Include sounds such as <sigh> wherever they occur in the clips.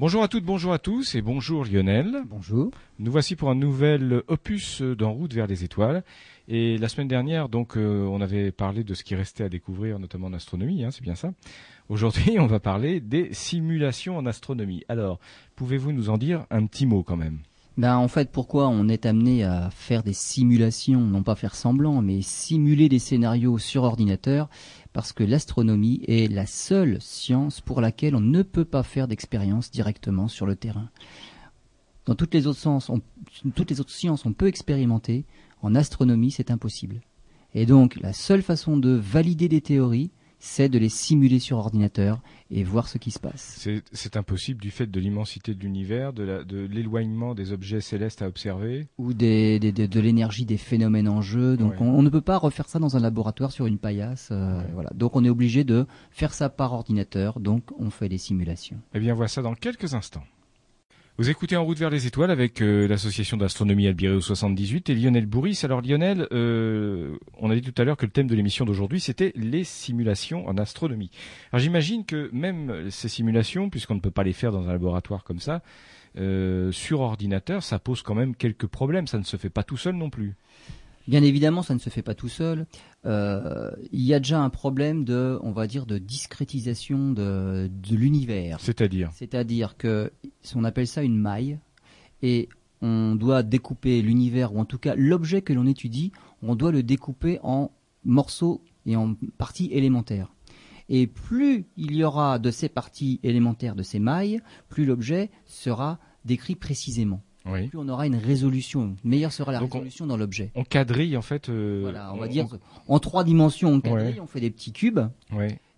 Bonjour à toutes, bonjour à tous et bonjour Lionel. Bonjour. Nous voici pour un nouvel opus d'En route vers les étoiles. Et la semaine dernière, donc, euh, on avait parlé de ce qui restait à découvrir, notamment en astronomie, hein, c'est bien ça. Aujourd'hui, <laughs> on va parler des simulations en astronomie. Alors, pouvez-vous nous en dire un petit mot quand même? Ben, en fait, pourquoi on est amené à faire des simulations, non pas faire semblant, mais simuler des scénarios sur ordinateur, parce que l'astronomie est la seule science pour laquelle on ne peut pas faire d'expérience directement sur le terrain. Dans toutes les autres on, toutes les autres sciences, on peut expérimenter. En astronomie, c'est impossible. Et donc, la seule façon de valider des théories, c'est de les simuler sur ordinateur et voir ce qui se passe. C'est impossible du fait de l'immensité de l'univers, de l'éloignement des objets célestes à observer Ou des, de l'énergie des phénomènes en jeu. Donc on, ne peut pas refaire ça dans un laboratoire sur une paillasse. Euh, voilà. Donc on est obligé de faire ça par ordinateur. Donc on fait des simulations. Eh bien, on voit ça dans quelques instants. Vous écoutez En route vers les étoiles avec euh, l'association d'astronomie Albireo 78 et Lionel Bourris. Alors Lionel, euh, on a dit tout à l'heure que le thème de l'émission d'aujourd'hui c'était les simulations en astronomie. Alors j'imagine que même ces simulations, puisqu'on ne peut pas les faire dans un laboratoire comme ça, euh, sur ordinateur, ça pose quand même quelques problèmes. Ça ne se fait pas tout seul non plus. Bien évidemment, ça ne se fait pas tout seul. Euh, il y a déjà un problème de, on va dire, de discrétisation de, l'univers. C'est-à-dire C'est-à-dire que, on appelle ça une maille, et on doit découper l'univers, ou en tout cas l'objet que l'on étudie, on doit le découper en morceaux et en parties élémentaires. Et plus il y aura de ces parties élémentaires de ces mailles, plus l'objet sera décrit précisément plus on aura une résolution. Meilleure sera la résolution dans l'objet. On quadrille en fait. Euh, voilà, on, va dire en trois dimensions, on quadrille, on fait des petits cubes.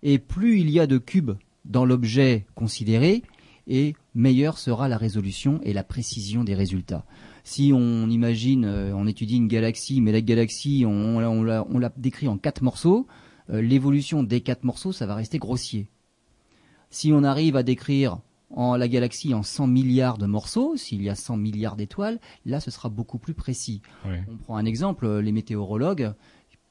Et plus il y a de cubes dans l'objet considéré, et meilleure sera la résolution et la précision des résultats. Si on imagine, euh, on étudie une galaxie, mais la galaxie, on, on l'a décrit en quatre morceaux, euh, l'évolution des quatre morceaux, ça va rester grossier. Si on arrive à décrire en la galaxie en 100 milliards de morceaux, s'il y a 100 milliards d'étoiles, là ce sera beaucoup plus précis. On prend un exemple, euh, les météorologues,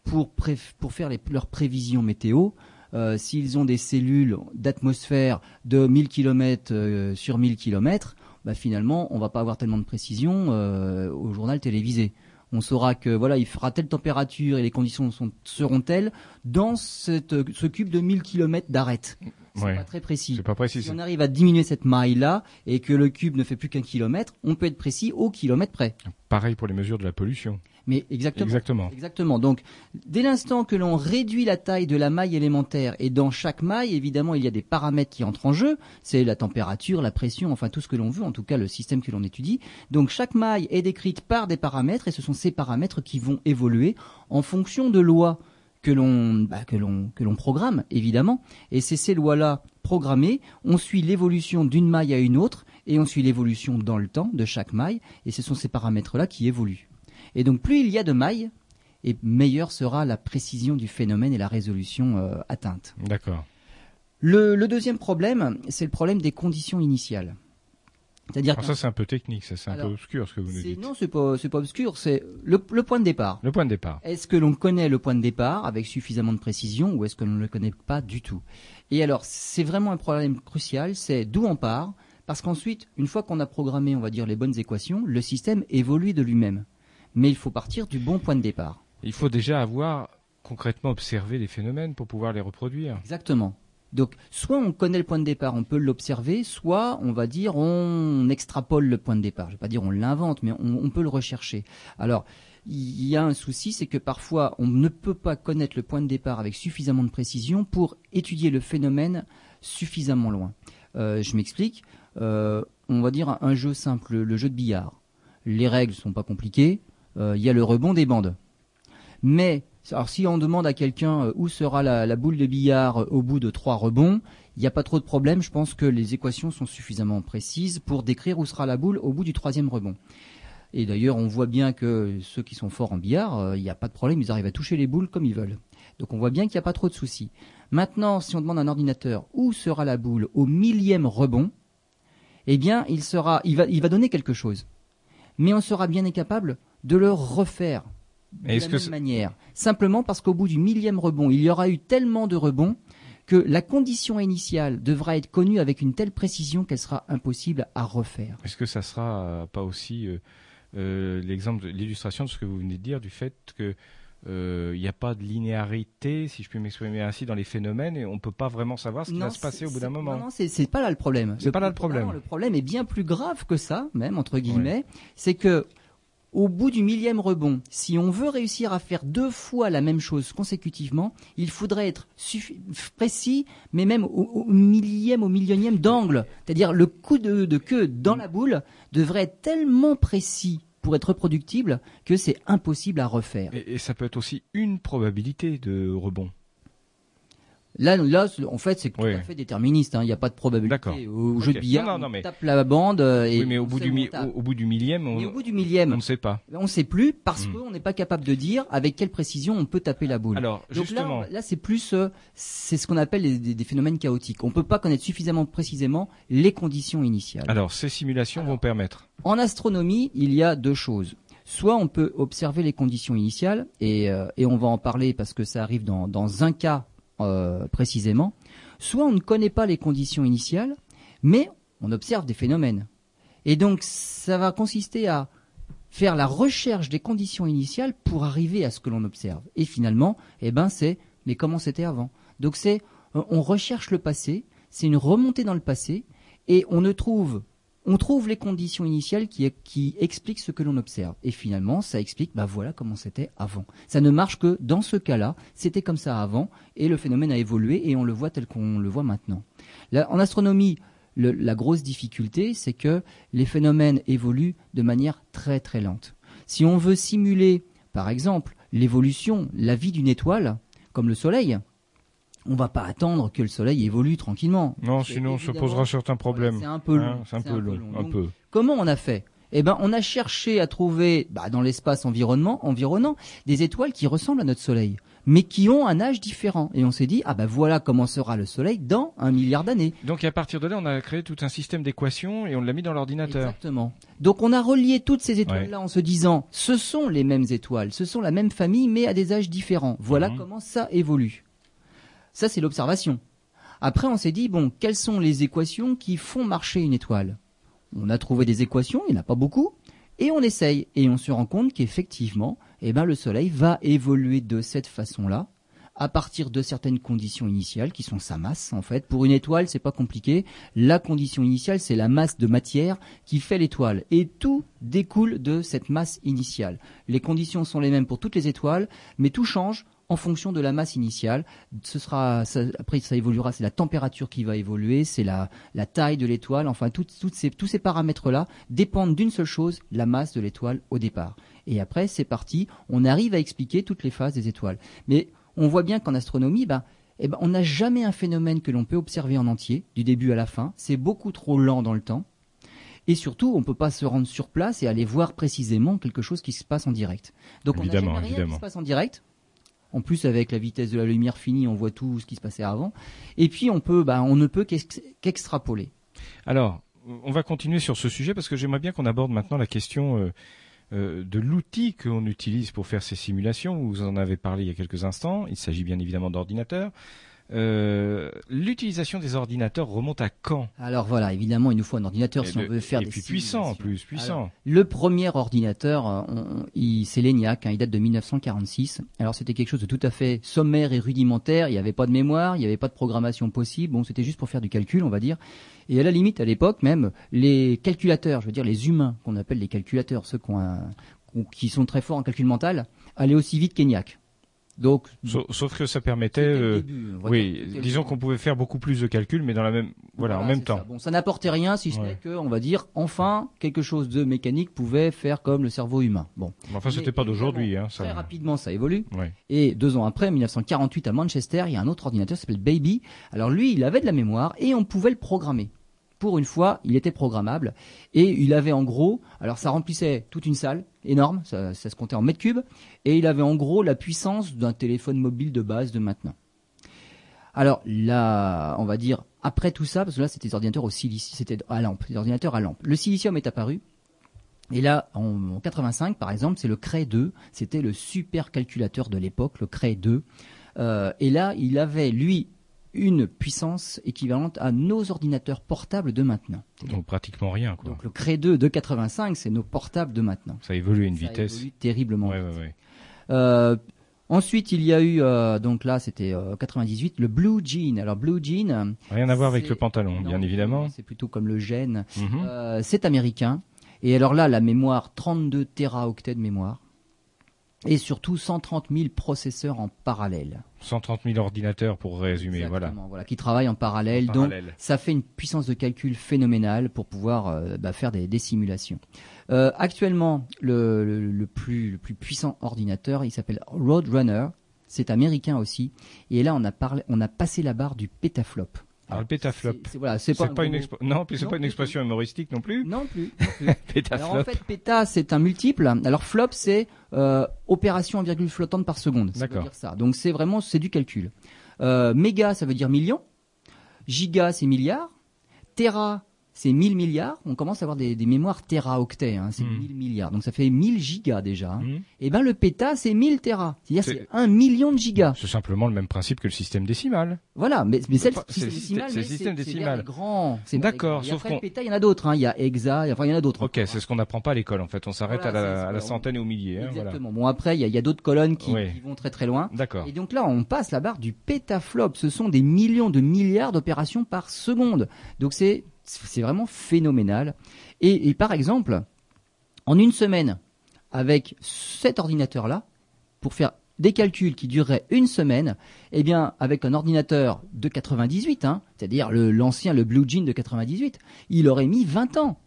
pour, pour faire leurs prévisions météo, euh, s'ils ont des cellules d'atmosphère de 1000 km euh, sur 1000 km, bah finalement on va pas avoir tellement de précision au journal télévisé. On saura que voilà, il fera telle température et les conditions seront telles dans cette, ce cube de 1000 km d'arête. C'est pas très précis. C'est pas précis. Si on arrive à diminuer cette maille-là et que le cube ne fait plus qu'un kilomètre, on peut être précis au kilomètre près. Pareil pour les mesures de la pollution. Mais exactement. Exactement. Exactement. Donc, dès l'instant que l'on réduit la taille de la maille élémentaire, et dans chaque maille, évidemment, il y a des paramètres qui entrent en jeu, c'est la température, la pression, enfin tout ce que l'on veut, en tout cas le système que l'on étudie. Donc, chaque maille est décrite par des paramètres, et ce sont ces paramètres qui vont évoluer en fonction de lois que l'on bah, que l'on que l'on programme évidemment et c'est ces lois-là programmées, on suit l'évolution d'une maille à une autre et on suit l'évolution dans le temps de chaque maille et ce sont ces paramètres-là qui évoluent. Et donc plus il y a de mailles et meilleure sera la précision du phénomène et la résolution euh, atteinte. D'accord. le deuxième problème, c'est le problème des conditions initiales. C'est-à-dire ça c'est un peu technique, ça c'est un peu obscur ce que vous nous dites. Non, c'est pas c'est pas obscur, c'est le, point de départ. Le point de départ. Est-ce que l'on connaît le point de départ avec suffisamment de précision ou est-ce que l'on ne le connaît pas du tout? Et alors, c'est vraiment un problème crucial, c'est d'où on part parce qu'ensuite, une fois qu'on a programmé, on va dire les bonnes équations, le système évolue de lui-même. Mais il faut partir du bon point de départ. Il faut déjà avoir concrètement observé les phénomènes pour pouvoir les reproduire. Exactement. Donc, soit on connaît le point de départ, on peut l'observer, soit on va dire on extrapole le point de départ. Je ne vais pas dire on l'invente, mais on, peut le rechercher. Alors, il y a un souci, c'est que parfois on ne peut pas connaître le point de départ avec suffisamment de précision pour étudier le phénomène suffisamment loin. Euh, je m'explique. Euh, on va dire un jeu simple, le jeu de billard. Les règles sont pas compliquées. Euh, il y a le rebond des bandes. Mais alors si on demande à quelqu'un euh, où sera la, boule de billard euh, au bout de trois rebonds, il n'y a pas trop de problème. Je pense que les équations sont suffisamment précises pour décrire où sera la boule au bout du troisième rebond. Et d'ailleurs, on voit bien que ceux qui sont forts en billard, euh, il n'y a pas de problème, ils arrivent à toucher les boules comme ils veulent. Donc on voit bien qu'il n'y a pas trop de soucis. Maintenant, si on demande à un ordinateur où sera la boule au millième rebond, eh bien, il sera, va, il va donner quelque chose. Mais on sera bien incapable de le refaire de la même manière. Simplement parce qu'au bout du millième rebond, il y aura eu tellement de rebonds que la condition initiale devra être connue avec une telle précision qu'elle sera impossible à refaire. Est-ce que ça sera euh, pas aussi euh, euh, l'exemple, l'illustration de ce que vous venez de dire, du fait que il n'y a pas de linéarité, si je puis m'exprimer ainsi, dans les phénomènes, et on ne peut pas vraiment savoir ce qui va se passer au bout d'un moment? Non, non, c'est pas là le problème. C'est pas là le problème. le problème est bien plus grave que ça, même entre guillemets. C'est que au bout du millième rebond, si on veut réussir à faire deux fois la même chose consécutivement, il faudrait être précis, mais même au, millième, au millionième d'angle. C'est-à-dire le coup de, queue dans la boule devrait être tellement précis pour être reproductible que c'est impossible à refaire. et ça peut être aussi une probabilité de rebond. Là, là, en fait, c'est tout à fait déterministe. Hein. Il n'y a pas de probabilité. Au jeu de billard, on tape la bande euh, et oui, mais au bout, du au, bout du millième, on, au bout du millième, on ne sait pas. On ne sait plus parce hmm. qu'on n'est pas capable de dire avec quelle précision on peut taper la boule. Alors, Donc justement, là, là c'est plus, euh, c'est ce qu'on appelle des, phénomènes chaotiques. On ne peut pas connaître suffisamment précisément les conditions initiales. Alors, ces simulations vont permettre. En astronomie, il y a deux choses. Soit on peut observer les conditions initiales, et, euh, et on va en parler parce que ça arrive dans, dans un cas euh, précisément, soit on ne connaît pas les conditions initiales, mais on observe des phénomènes. Et donc ça va consister à faire la recherche des conditions initiales pour arriver à ce que l'on observe. Et finalement, eh ben c'est mais comment c'était avant? Donc c'est euh, on recherche le passé, c'est une remontée dans le passé et on ne trouve on trouve les conditions initiales qui, expliquent ce que l'on observe. Et finalement, ça explique, bah voilà comment c'était avant. Ça ne marche que dans ce cas-là, c'était comme ça avant, et le phénomène a évolué, et on le voit tel qu'on le voit maintenant. en astronomie, la grosse difficulté, c'est que les phénomènes évoluent de manière très très lente. Si on veut simuler, par exemple, l'évolution, la vie d'une étoile, comme le Soleil, on va pas attendre que le soleil évolue tranquillement. Non, sinon on se posera certains problèmes. c'est un peu long. Hein, c'est un, peu long. Un peu. Comment on a fait? Eh ben, on a cherché à trouver bah, dans l'espace environnement, environnant des étoiles qui ressemblent à notre soleil, mais qui ont un âge différent. Et on s'est dit, ah ben voilà comment sera le soleil dans un milliard d'années. Donc à partir de là, on a créé tout un système d'équations et on l'a mis dans l'ordinateur. Exactement. Donc on a relié toutes ces étoiles-là en se disant, ce sont les mêmes étoiles, ce sont la même famille, mais à des âges différents. Voilà mhm. comment ça évolue. Ça, c'est l'observation. Après, on s'est dit, bon, quelles sont les équations qui font marcher une étoile? On a trouvé des équations, il n'y en a pas beaucoup, et on essaye. Et on se rend compte qu'effectivement, eh ben, le Soleil va évoluer de cette façon-là, à partir de certaines conditions initiales, qui sont sa masse, en fait. Pour une étoile, c'est pas compliqué. La condition initiale, c'est la masse de matière qui fait l'étoile. Et tout découle de cette masse initiale. Les conditions sont les mêmes pour toutes les étoiles, mais tout change en fonction de la masse initiale. Ce sera, après, ça évoluera. C'est la température qui va évoluer, c'est la, la taille de l'étoile. Enfin, toutes ces, tous ces paramètres-là dépendent d'une seule chose, la masse de l'étoile au départ. Et après, c'est parti. On arrive à expliquer toutes les phases des étoiles. Mais on voit bien qu'en astronomie, ben, eh ben, on n'a jamais un phénomène que l'on peut observer en entier, du début à la fin. C'est beaucoup trop lent dans le temps. Et surtout, on ne peut pas se rendre sur place et aller voir précisément quelque chose qui se passe en direct. Donc on n'a jamais rien qui se passe en direct. En plus, avec la vitesse de la lumière finie, on voit tout ce qui se passait avant. Et puis, on peut, bah, on ne peut qu'extrapoler. Alors, on va continuer sur ce sujet parce que j'aimerais bien qu'on aborde maintenant la question euh, euh, de l'outil qu'on utilise pour faire ces simulations. Vous en avez parlé il y a quelques instants. Il s'agit bien évidemment d'ordinateurs. Euh, l'utilisation des ordinateurs remonte à quand Alors voilà, évidemment, il nous faut un ordinateur si on veut faire et des puis puissant, plus puissant. le premier ordinateur, euh, c'est l'ENIAC, hein, il date de 1946. Alors c'était quelque chose de tout à fait sommaire et rudimentaire. Il n'y avait pas de mémoire, il n'y avait pas de programmation possible. Bon, c'était juste pour faire du calcul, on va dire. Et à la limite, à l'époque même, les calculateurs, je veux dire les humains qu'on appelle les calculateurs, ceux qui, sont très forts en calcul mental, allaient aussi vite qu'ENIAC. Donc, sauf, que ça permettait, euh, oui, disons qu'on pouvait faire beaucoup plus de calculs, mais dans la même, voilà, en même temps. Ça. Bon, ça n'apportait rien, si ce n'est que, on va dire, enfin, quelque chose de mécanique pouvait faire comme le cerveau humain. Bon. Enfin, c'était pas d'aujourd'hui, hein. Ça... Très rapidement, ça évolue. Et deux ans après, 1948, à Manchester, il y a un autre ordinateur qui s'appelle Baby. Alors lui, il avait de la mémoire et on pouvait le programmer pour une fois, il était programmable et il avait en gros, alors ça remplissait toute une salle énorme, ça, se comptait en mètres cubes, et il avait en gros la puissance d'un téléphone mobile de base de maintenant. Alors là, on va dire après tout ça, parce que là c'était des ordinateurs au silicium, c'était à lampe, des à lampe. Le silicium est apparu. Et là, en, 85, par exemple, c'est le Cray 2. C'était le super calculateur de l'époque, le Cray 2. Euh, et là, il avait, lui, une puissance équivalente à nos ordinateurs portables de maintenant. Donc pratiquement rien. Quoi. Donc le Cray 2 de 85, c'est nos portables de maintenant. Ça a évolué à une Ça vitesse. évolue terriblement. Ouais, ouais, ouais. Euh, ensuite, il y a eu, euh, donc là, c'était euh, 98, le Blue Jean. Alors Blue Jean, Rien à voir avec le pantalon, bien évidemment. C'est plutôt comme le gène. Mhm. Euh, c'est américain. Et alors là, la mémoire, 32 téraoctets de mémoire. Et surtout 130 000 processeurs en parallèle. 130 000 ordinateurs pour résumer, voilà. Exactement, voilà. Qui travaillent en parallèle. En Donc, parallèle. ça fait une puissance de calcul phénoménale pour pouvoir euh, bah, faire des, des simulations. Euh, actuellement, le, le- le plus, le plus puissant ordinateur, il s'appelle Roadrunner. C'est américain aussi. Et là, on a, parlé, on a passé la barre du pétaflop. Alors, le pétaflop. C'est- voilà, pas, pas, un une gros expo- non, puis c'est Non, pas une expression humoristique non plus. Non plus. non <laughs> plus. Pétaflop. Alors en fait, péta, c'est un multiple. Alors flop, c'est euh, opération en virgule flottante par seconde. D'accord. ça. Donc c'est vraiment c'est du calcul. Euh, méga, ça veut dire million. Giga, c'est milliard. Tera, c'est 1000 milliards. On commence à avoir des, des mémoires téraoctets. Hein, c'est Hmm. 1000 milliards. Donc ça fait 1000 gigas déjà. hein. Mhm. Et ben le péta, c'est 1000 téra. C'est-à-dire C'est- un million de gigas. C'est simplement le même principe que le système décimal. Voilà, mais, mais c'est le système décimal. c'est le système décimal. les D'accord, sauf qu'on- le péta, il y en a d'autres. hein. Il y a hexa, enfin il y en a d'autres. Ok, encore, c'est hein. ce qu'on n'apprend pas à l'école en fait. On s'arrête Voilà, à, la, à la c'est- centaine et au millier. hein, voilà. Exactement. Bon après, il y a, d'autres colonnes qui, qui vont très très loin. D'accord. Et donc là, on passe la barre du pétaflop. Ce sont des millions de milliards d'opérations par seconde. Donc c'est c'est vraiment phénoménal. Et, par exemple, en une semaine, avec cet ordinateur-là, pour faire des calculs qui dureraient une semaine, eh bien, avec un ordinateur de 98, hein, c'est-à-dire le- l'ancien, le Blue Jean de 98, il aurait mis 20 ans.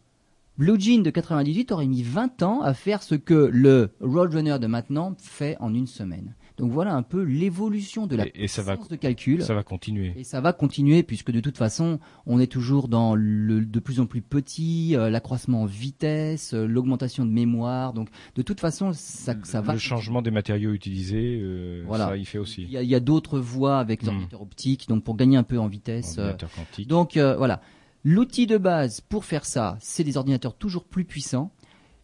Blue Jean de 98 aurait mis 20 ans à faire ce que le Roadrunner de maintenant fait en une semaine. Donc voilà un peu l'évolution de la Et- et ça va- de calcul. Ça va continuer. Et ça va continuer puisque de toute façon, on est toujours dans le de plus en plus petit, euh, l'accroissement en vitesse, euh, l'augmentation de mémoire. Donc de toute façon, ça, ça va. le changement des matériaux utilisés, euh, Voilà. ça il fait Il aussi. y a, il y a d'autres voies avec Hmm. ordinateurs optiques, donc pour gagner un peu en vitesse. euh, quantique. donc euh, voilà, l'outil de base pour faire ça, c'est des ordinateurs toujours plus puissants.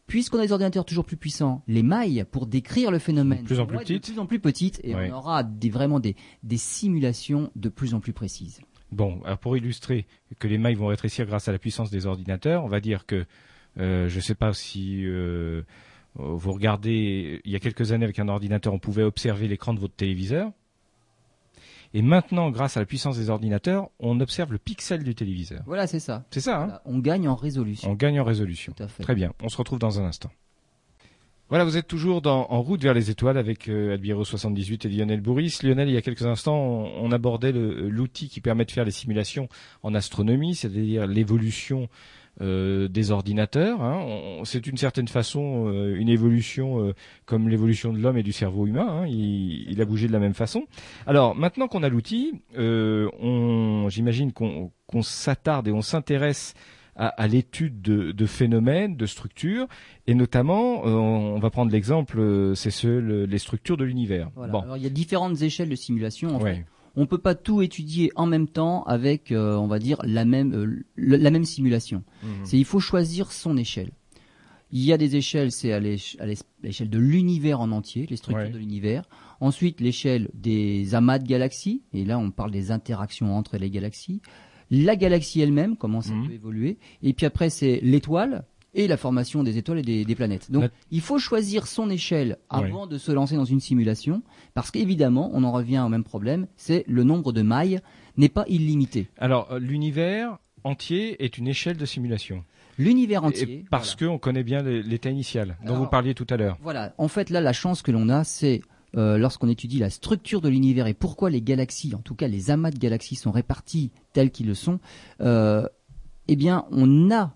Puisqu'on a des ordinateurs toujours plus puissants, les mailles pour décrire le phénomène De plus en plus être de petites. plus en plus petites, et Ouais. on aura des, vraiment des, des simulations de plus en plus précises. Bon, alors pour illustrer que les mailles vont rétrécir grâce à la puissance des ordinateurs, on va dire que euh, je ne sais pas si euh, vous regardez, il y a quelques années avec un ordinateur, on pouvait observer l'écran de votre téléviseur. Et maintenant, grâce à la puissance des ordinateurs, on observe le pixel du téléviseur. Voilà, c'est ça. C'est ça, hein Voilà, on gagne en résolution. On gagne en résolution. Tout à fait. Très bien, on se retrouve dans un instant. Voilà, vous êtes toujours dans, en route vers les étoiles avec euh, Albiro 78 et Lionel Bourris. Lionel, il y a quelques instants, on, on abordait le- l'outil qui permet de faire les simulations en astronomie, c'est-à-dire l'évolution euh, des ordinateurs. hein. C'est d'une certaine façon euh, une évolution euh, comme l'évolution de l'homme et du cerveau humain. hein. Il, il a bougé de la même façon. Alors maintenant qu'on a l'outil, euh, on- j'imagine qu'on qu'on s'attarde et on s'intéresse à, à l'étude de, de phénomènes, de structures, et notamment, euh, on va prendre l'exemple, euh, c'est ce, le- les structures de l'univers. Voilà. Bon, Alors, il y a différentes échelles de simulation. En ouais. fait. On peut pas tout étudier en même temps avec, euh, on va dire, la même, euh, le- la même simulation. Mhm. C'est il faut choisir son échelle. Il y a des échelles, c'est à l'échelle de l'univers en entier, les structures Ouais. de l'univers. Ensuite, l'échelle des amas de galaxies, et là on parle des interactions entre les galaxies. La galaxie elle-même, comment ça Mhm. peut évoluer. Et puis après, c'est l'étoile et la formation des étoiles et des, des planètes. Donc, La- il faut choisir son échelle avant de se lancer dans une simulation, parce qu'évidemment, on en revient au même problème, c'est le nombre de mailles n'est pas illimité. Alors, euh, l'univers entier est une échelle de simulation. L'univers Et entier. parce qu'on connaît bien l'état initial dont Alors- vous parliez tout à l'heure. Voilà, en fait là la chance que l'on a c'est euh, lorsqu'on étudie la structure de l'univers et pourquoi les galaxies, en tout cas les amas de galaxies sont répartis tels qu'ils le sont, euh, eh bien on a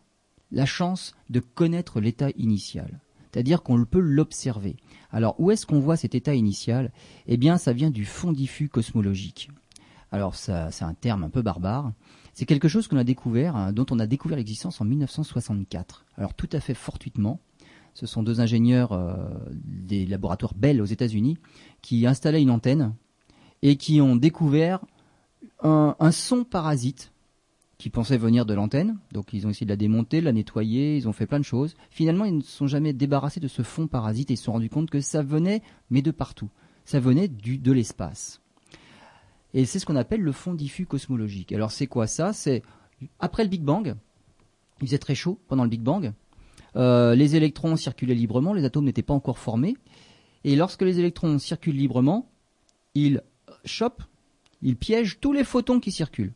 la chance de connaître l'état initial. C'est-à-dire qu'on peut l'observer. Alors où est-ce qu'on voit cet état initial? Eh bien ça vient du fond diffus cosmologique. Alors c'est un terme un peu barbare. C'est quelque chose qu'on a découvert, hein, dont on a découvert l'existence en 1964. Alors tout à fait fortuitement. Ce sont deux ingénieurs euh, des laboratoires Bell aux États-Unis qui installaient une antenne et qui ont découvert un son parasite qui pensait venir de l'antenne. Donc ils ont essayé de la démonter, de la nettoyer, ils ont fait plein de choses. Finalement, ils ne sont jamais débarrassés de ce fond parasite et ils se sont rendus compte que ça venait, mais de partout. Ça venait du, de l'espace. Et c'est ce qu'on appelle le fond diffus cosmologique. Alors c'est quoi ça? C'est après le Big Bang, il faisait très chaud pendant le Big Bang. Euh, les électrons circulaient librement, les atomes n'étaient pas encore formés. Et lorsque les électrons circulent librement, ils chopent, ils piègent tous les photons qui circulent.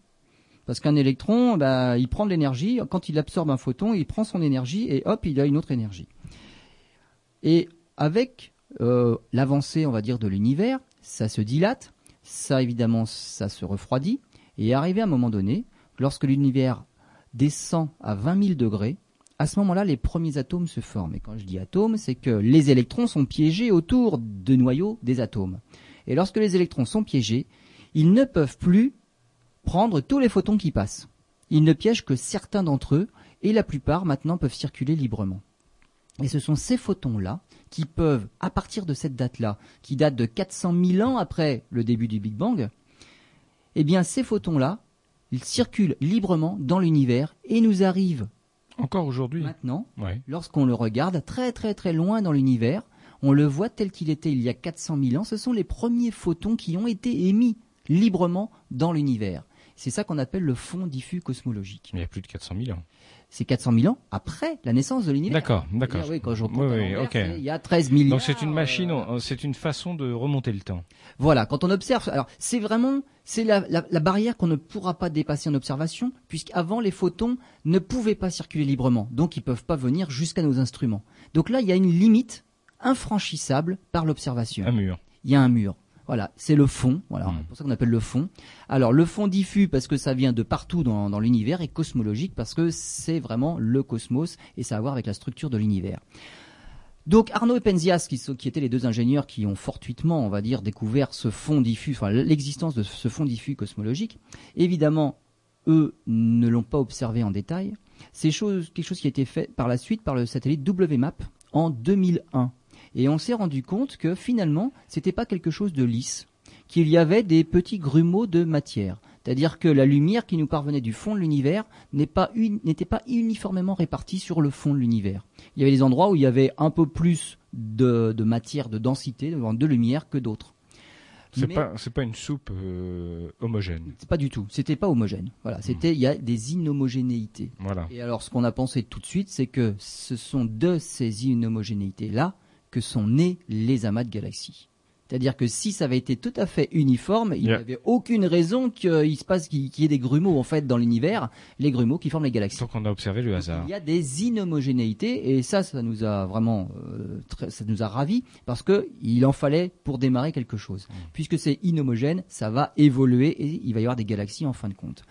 Parce qu'un électron, bah, il prend de l'énergie. Quand il absorbe un photon, il prend son énergie et hop, il a une autre énergie. Et avec euh, l'avancée, on va dire, de l'univers, ça se dilate, ça évidemment, ça se refroidit. Et arrivé à un moment donné, lorsque l'univers descend à 20 000 degrés, à ce moment-là, les premiers atomes se forment. Et quand je dis atomes, c'est que les électrons sont piégés autour de noyaux des atomes. Et lorsque les électrons sont piégés, ils ne peuvent plus prendre tous les photons qui passent. Ils ne piègent que certains d'entre eux, et la plupart maintenant peuvent circuler librement. Et ce sont ces photons-là qui peuvent, à partir de cette date-là, qui date de 400 000 ans après le début du Big Bang, eh bien ces photons-là, ils circulent librement dans l'univers et nous arrivent encore aujourd'hui maintenant, lorsqu'on le regarde très très très loin dans l'univers, on le voit tel qu'il était il y a 400 000 ans, ce sont les premiers photons qui ont été émis librement dans l'univers. C'est ça qu'on appelle le fond diffus cosmologique. Il y a plus de 400 000 ans. C'est 400 000 ans après la naissance de l'univers. D'accord, d'accord. Oui, quand je il y a 13 000 Donc c'est une machine, euh, c'est une façon de remonter le temps. Voilà, quand on observe, alors c'est vraiment, c'est la, la, barrière qu'on ne pourra pas dépasser en observation, puisqu'avant les photons ne pouvaient pas circuler librement, donc ils peuvent pas venir jusqu'à nos instruments. Donc là, il y a une limite infranchissable par l'observation. Un mur. Il y a un mur. Voilà, c'est le fond. Voilà, hmm. c'est pour ça qu'on appelle le fond. Alors le fond diffus parce que ça vient de partout dans, l'univers et cosmologique parce que c'est vraiment le cosmos et ça a à voir avec la structure de l'univers. Donc Arnaud et Penzias, qui, qui, étaient les deux ingénieurs qui ont fortuitement, on va dire, découvert ce fond diffus, enfin l'existence de ce fond diffus cosmologique, évidemment, eux ne l'ont pas observé en détail. C'est quelque chose qui a été fait par la suite par le satellite WMAP en 2001. Et on s'est rendu compte que finalement, c'était pas quelque chose de lisse, qu'il y avait des petits grumeaux de matière. C'est-à-dire que la lumière qui nous parvenait du fond de l'univers n'était pas, uniformément répartie sur le fond de l'univers. Il y avait des endroits où il y avait un peu plus de, matière, de densité, de lumière que d'autres. C'est pas pas une soupe euh, homogène. C'est pas du tout. C'était pas homogène. Voilà. C'était il y a des inhomogénéités. Voilà. Et alors ce qu'on a pensé tout de suite, c'est que ce sont de ces inhomogénéités là que sont nés les amas de galaxies. C'est-à-dire que si ça avait été tout à fait uniforme, il n'y avait aucune raison qu'il se passe qu'il y ait des grumeaux en fait dans l'univers, les grumeaux qui forment les galaxies. Donc on a observé le hasard. il y a des inhomogénéités et ça, ça nous a vraiment, euh, ça nous a ravis parce que il en fallait pour démarrer quelque chose. Mmh. Puisque c'est inhomogène, ça va évoluer et il va y avoir des galaxies en fin de compte.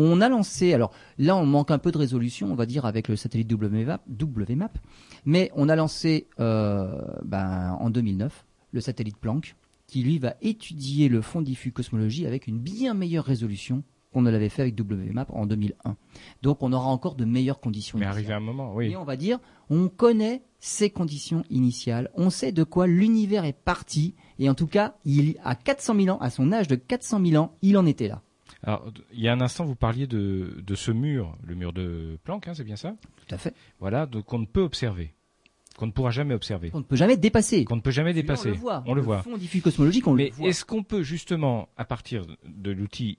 On a lancé, alors là on manque un peu de résolution, on va dire, avec le satellite WMAP, WMAP mais on a lancé euh, ben, en 2009 le satellite Planck, qui lui va étudier le fond diffus cosmologie avec une bien meilleure résolution qu'on ne l'avait fait avec WMAP en 2001. Donc on aura encore de meilleures conditions. Mais arrivé un moment, oui. Et on va dire, on connaît ces conditions initiales, on sait de quoi l'univers est parti, et en tout cas, il à 400 000 ans, à son âge de 400 000 ans, il en était là. Alors, il y a un instant, vous parliez de, ce mur, le mur de Planck, hein, c'est bien ça? Tout à fait. Voilà, donc qu'on ne peut observer, qu'on ne pourra jamais observer. Qu'on ne peut jamais dépasser. Qu'on ne peut jamais dépasser. On le voit. On le, voit. Fond diffus cosmologique, on Mais le voit. est-ce qu'on peut justement, à partir de l'outil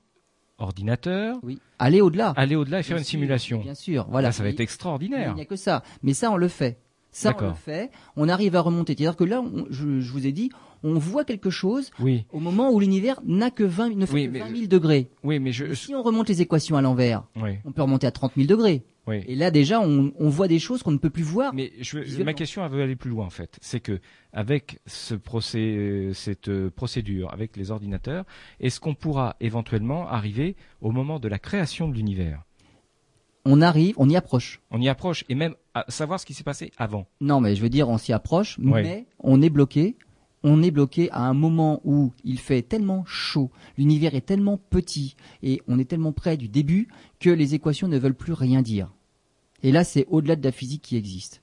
ordinateur, oui. aller au-delà, aller au-delà et faire une simulation? Bien sûr, voilà. ça va être extraordinaire. Il n'y a que ça. Mais ça, on le fait. Ça, on le fait. On arrive à remonter. C'est-à-dire que là, je, vous ai dit, on voit quelque chose oui. au moment où l'univers n'a que 20, ne fait que 20 000 degrés. Oui, mais je... si on remonte les équations à l'envers, on peut remonter à 30 000 degrés. Et là, déjà, on, voit des choses qu'on ne peut plus voir. Mais je, ma question veut aller plus loin, en fait. C'est que avec ce procès, cette procédure, avec les ordinateurs, est-ce qu'on pourra éventuellement arriver au moment de la création de l'univers? On arrive, on y approche. On y approche, et même à savoir ce qui s'est passé avant. Non, mais je veux dire, on s'y approche, mais on est bloqué. On est bloqué à un moment où il fait tellement chaud, l'univers est tellement petit, et on est tellement près du début que les équations ne veulent plus rien dire. Et là, c'est au-delà de la physique qui existe.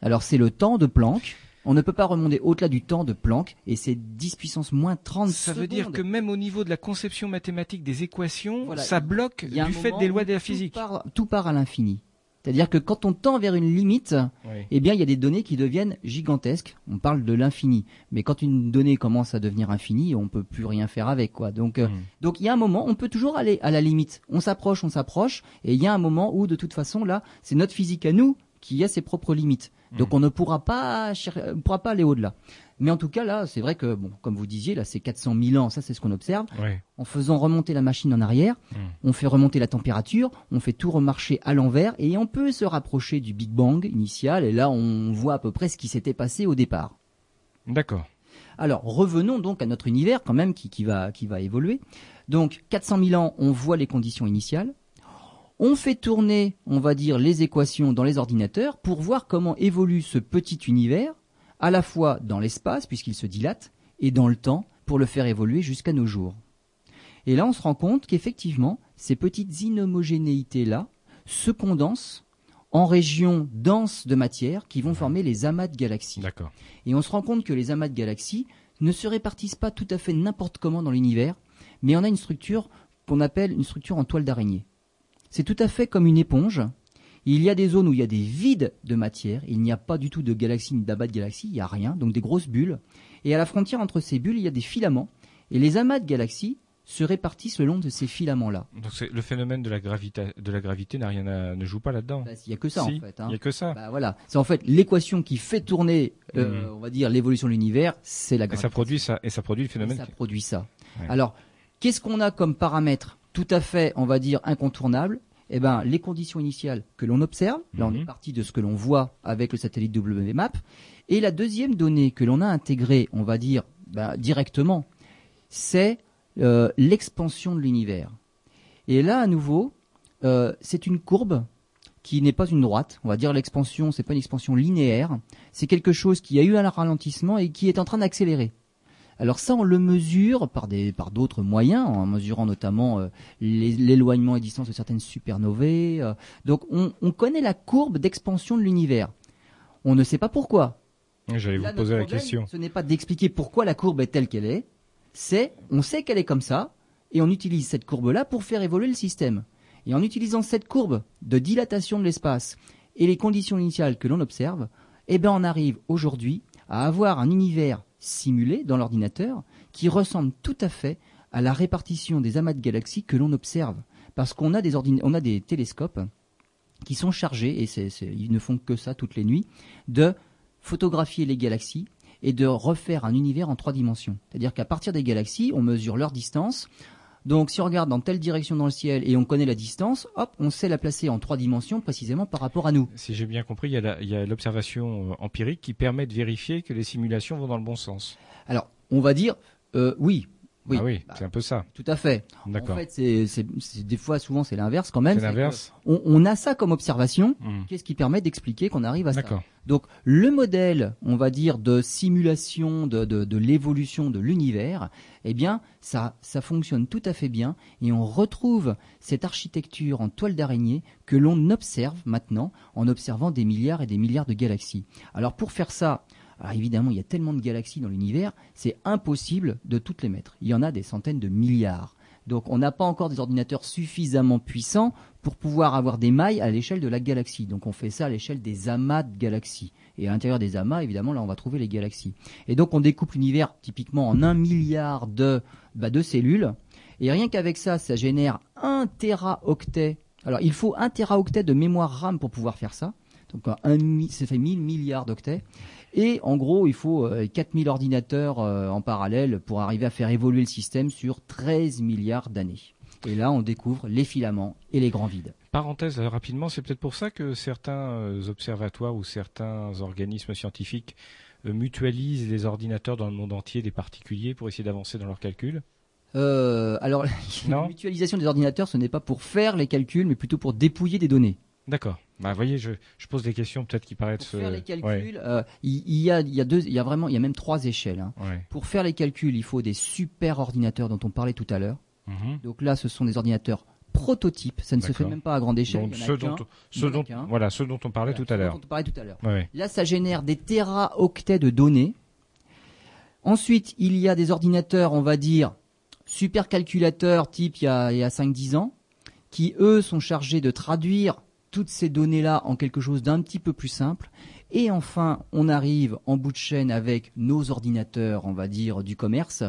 Alors c'est le temps de Planck, on ne peut pas remonter au-delà du temps de Planck et c'est 10 puissance moins 30 Ça veut dire que même au niveau de la conception mathématique des équations, ça bloque du fait des lois de la physique. Tout part, à l'infini. C'est-à-dire que quand on tend vers une limite, Oui. eh bien, il y a des données qui deviennent gigantesques. On parle de l'infini. Mais quand une donnée commence à devenir infinie, on peut plus rien faire avec, quoi. Donc, euh, Mm. donc il y a un moment, on peut toujours aller à la limite. On s'approche, on s'approche, et il y a un moment où, de toute façon, là, c'est notre physique à nous qui a ses propres limites. Donc Mm. on ne pourra pas, euh, pourra pas aller au-delà. Mais en tout cas, là, c'est vrai que, bon, comme vous disiez, là, c'est 400 000 ans, ça c'est ce qu'on observe. Oui. En faisant remonter la machine en arrière, Mm. on fait remonter la température, on fait tout remarcher à l'envers, et on peut se rapprocher du Big Bang initial, et là, on voit à peu près ce qui s'était passé au départ. D'accord. Alors, revenons donc à notre univers quand même qui, qui va, qui va évoluer. Donc, 400 000 ans, on voit les conditions initiales. On fait tourner, on va dire, les équations dans les ordinateurs pour voir comment évolue ce petit univers, à la fois dans l'espace, puisqu'il se dilate, et dans le temps, pour le faire évoluer jusqu'à nos jours. Et là, on se rend compte qu'effectivement, ces petites inhomogénéités-là se condensent en régions denses de matière qui vont former les amas de galaxies. D'accord. Et on se rend compte que les amas de galaxies ne se répartissent pas tout à fait n'importe comment dans l'univers, mais on a une structure qu'on appelle une structure en toile d'araignée. C'est tout à fait comme une éponge. Il y a des zones où il y a des vides de matière, il n'y a pas du tout de galaxies ni d'amas de galaxies, il n'y a rien, donc des grosses bulles. Et à la frontière entre ces bulles, il y a des filaments. Et les amas de galaxies se répartissent le long de ces filaments-là. Donc le phénomène de la gravité de la gravité n'a rien à, ne joue pas là-dedans. Bah, Il n'y a que ça Si, en fait. hein. Il y a que ça. Bah, voilà, c'est en fait l'équation qui fait tourner, euh, Mhm. on va dire, l'évolution de l'univers, c'est la et gravité. ça produit ça et ça produit le phénomène. ça produit ça. Ouais. Alors, qu'est-ce qu'on a comme paramètre tout à fait, on va dire, incontournable Eh ben, les conditions initiales que l'on observe. Là, on Mhm. est parti de ce que l'on voit avec le satellite WMAP. Et la deuxième donnée que l'on a intégrée, on va dire, bah, directement, c'est euh, l'expansion de l'univers. Et là, à nouveau, euh, c'est une courbe qui n'est pas une droite. On va dire l'expansion, c'est pas une expansion linéaire. C'est quelque chose qui a eu un ralentissement et qui est en train d'accélérer. Alors ça, on le mesure par des par d'autres moyens, en mesurant notamment euh, l'éloignement et distance de certaines supernovae. euh. donc on, on connaît la courbe d'expansion de l'univers. On ne sait pas pourquoi. J'allais vous poser la question. Ce n'est pas d'expliquer pourquoi la courbe est telle qu'elle est. C'est, on sait qu'elle est comme ça, et on utilise cette courbe-là pour faire évoluer le système. Et en utilisant cette courbe de dilatation de l'espace et les conditions initiales que l'on observe, eh ben on arrive aujourd'hui à avoir un univers simulé dans l'ordinateur qui ressemble tout à fait à la répartition des amas de galaxies que l'on observe. Parce qu'on a des, on a des télescopes qui sont chargés, et ils ne font que ça toutes les nuits, de photographier les galaxies et de refaire un univers en trois dimensions. C'est-à-dire qu'à partir des galaxies, on mesure leur distance. Donc si on regarde dans telle direction dans le ciel et on connaît la distance, hop, on sait la placer en trois dimensions précisément par rapport à nous. Si j'ai bien compris, il y a l'observation euh, empirique qui permet de vérifier que les simulations vont dans le bon sens. Alors, on va dire, euh, oui, oui, ah oui, bah, c'est un peu ça. tout à fait. En fait, c'est, des fois, souvent, c'est l'inverse quand même. c'est l'inverse. On, on a ça comme observation. Hmm. Qu'est-ce qui permet d'expliquer qu'on arrive à ça D'accord. Donc le modèle, on va dire, de simulation de, l'évolution de l'univers, eh bien, ça, ça fonctionne tout à fait bien et on retrouve cette architecture en toile d'araignée que l'on observe maintenant en observant des milliards et des milliards de galaxies. Alors pour faire ça, alors évidemment, il y a tellement de galaxies dans l'univers, c'est impossible de toutes les mettre. Il y en a des centaines de milliards. Donc on n'a pas encore des ordinateurs suffisamment puissants pour pouvoir avoir des mailles à l'échelle de la galaxie. Donc on fait ça à l'échelle des amas de galaxies. Et à l'intérieur des amas, évidemment, là on va trouver les galaxies. Et donc on découpe l'univers typiquement en un milliard de, bah, cellules. Et rien qu'avec ça, ça génère un téraoctet. Alors il faut un téraoctet de mémoire RAM pour pouvoir faire ça. Donc ça fait 1000 milliards d'octets. Et en gros, il faut euh, 4000 ordinateurs euh, en parallèle pour arriver à faire évoluer le système sur 13 milliards d'années. Et là, on découvre les filaments et les grands vides. Parenthèse euh, rapidement, c'est peut-être pour ça que certains euh, observatoires ou certains organismes scientifiques euh, mutualisent les ordinateurs dans le monde entier des particuliers pour essayer d'avancer dans leurs calculs? Euh, alors, <laughs> Non? la mutualisation des ordinateurs, ce n'est pas pour faire les calculs, mais plutôt pour dépouiller des données. D'accord. Bah, voyez, je, je pose des questions peut-être qui paraissent. Pour faire euh, les calculs, ouais, euh, il, il y a, il y a deux, il y a vraiment, il y a même trois échelles. hein. ouais. Pour faire les calculs, il faut des super ordinateurs dont on parlait tout à l'heure. Mhm. Donc là, ce sont des ordinateurs prototypes. Ça ne se fait même pas à grande échelle. Donc il y en a ceux dont, ceux dont, voilà, ceux dont on parlait Voilà, tout à ce l'heure. dont on parlait tout à l'heure. Ouais. Là, ça génère des téraoctets de données. Ensuite, il y a des ordinateurs, on va dire, supercalculateurs type il y a, il y a 5-10 ans, qui, eux, sont chargés de traduire toutes ces données-là en quelque chose d'un petit peu plus simple. Et enfin, on arrive en bout de chaîne avec nos ordinateurs, on va dire, du commerce,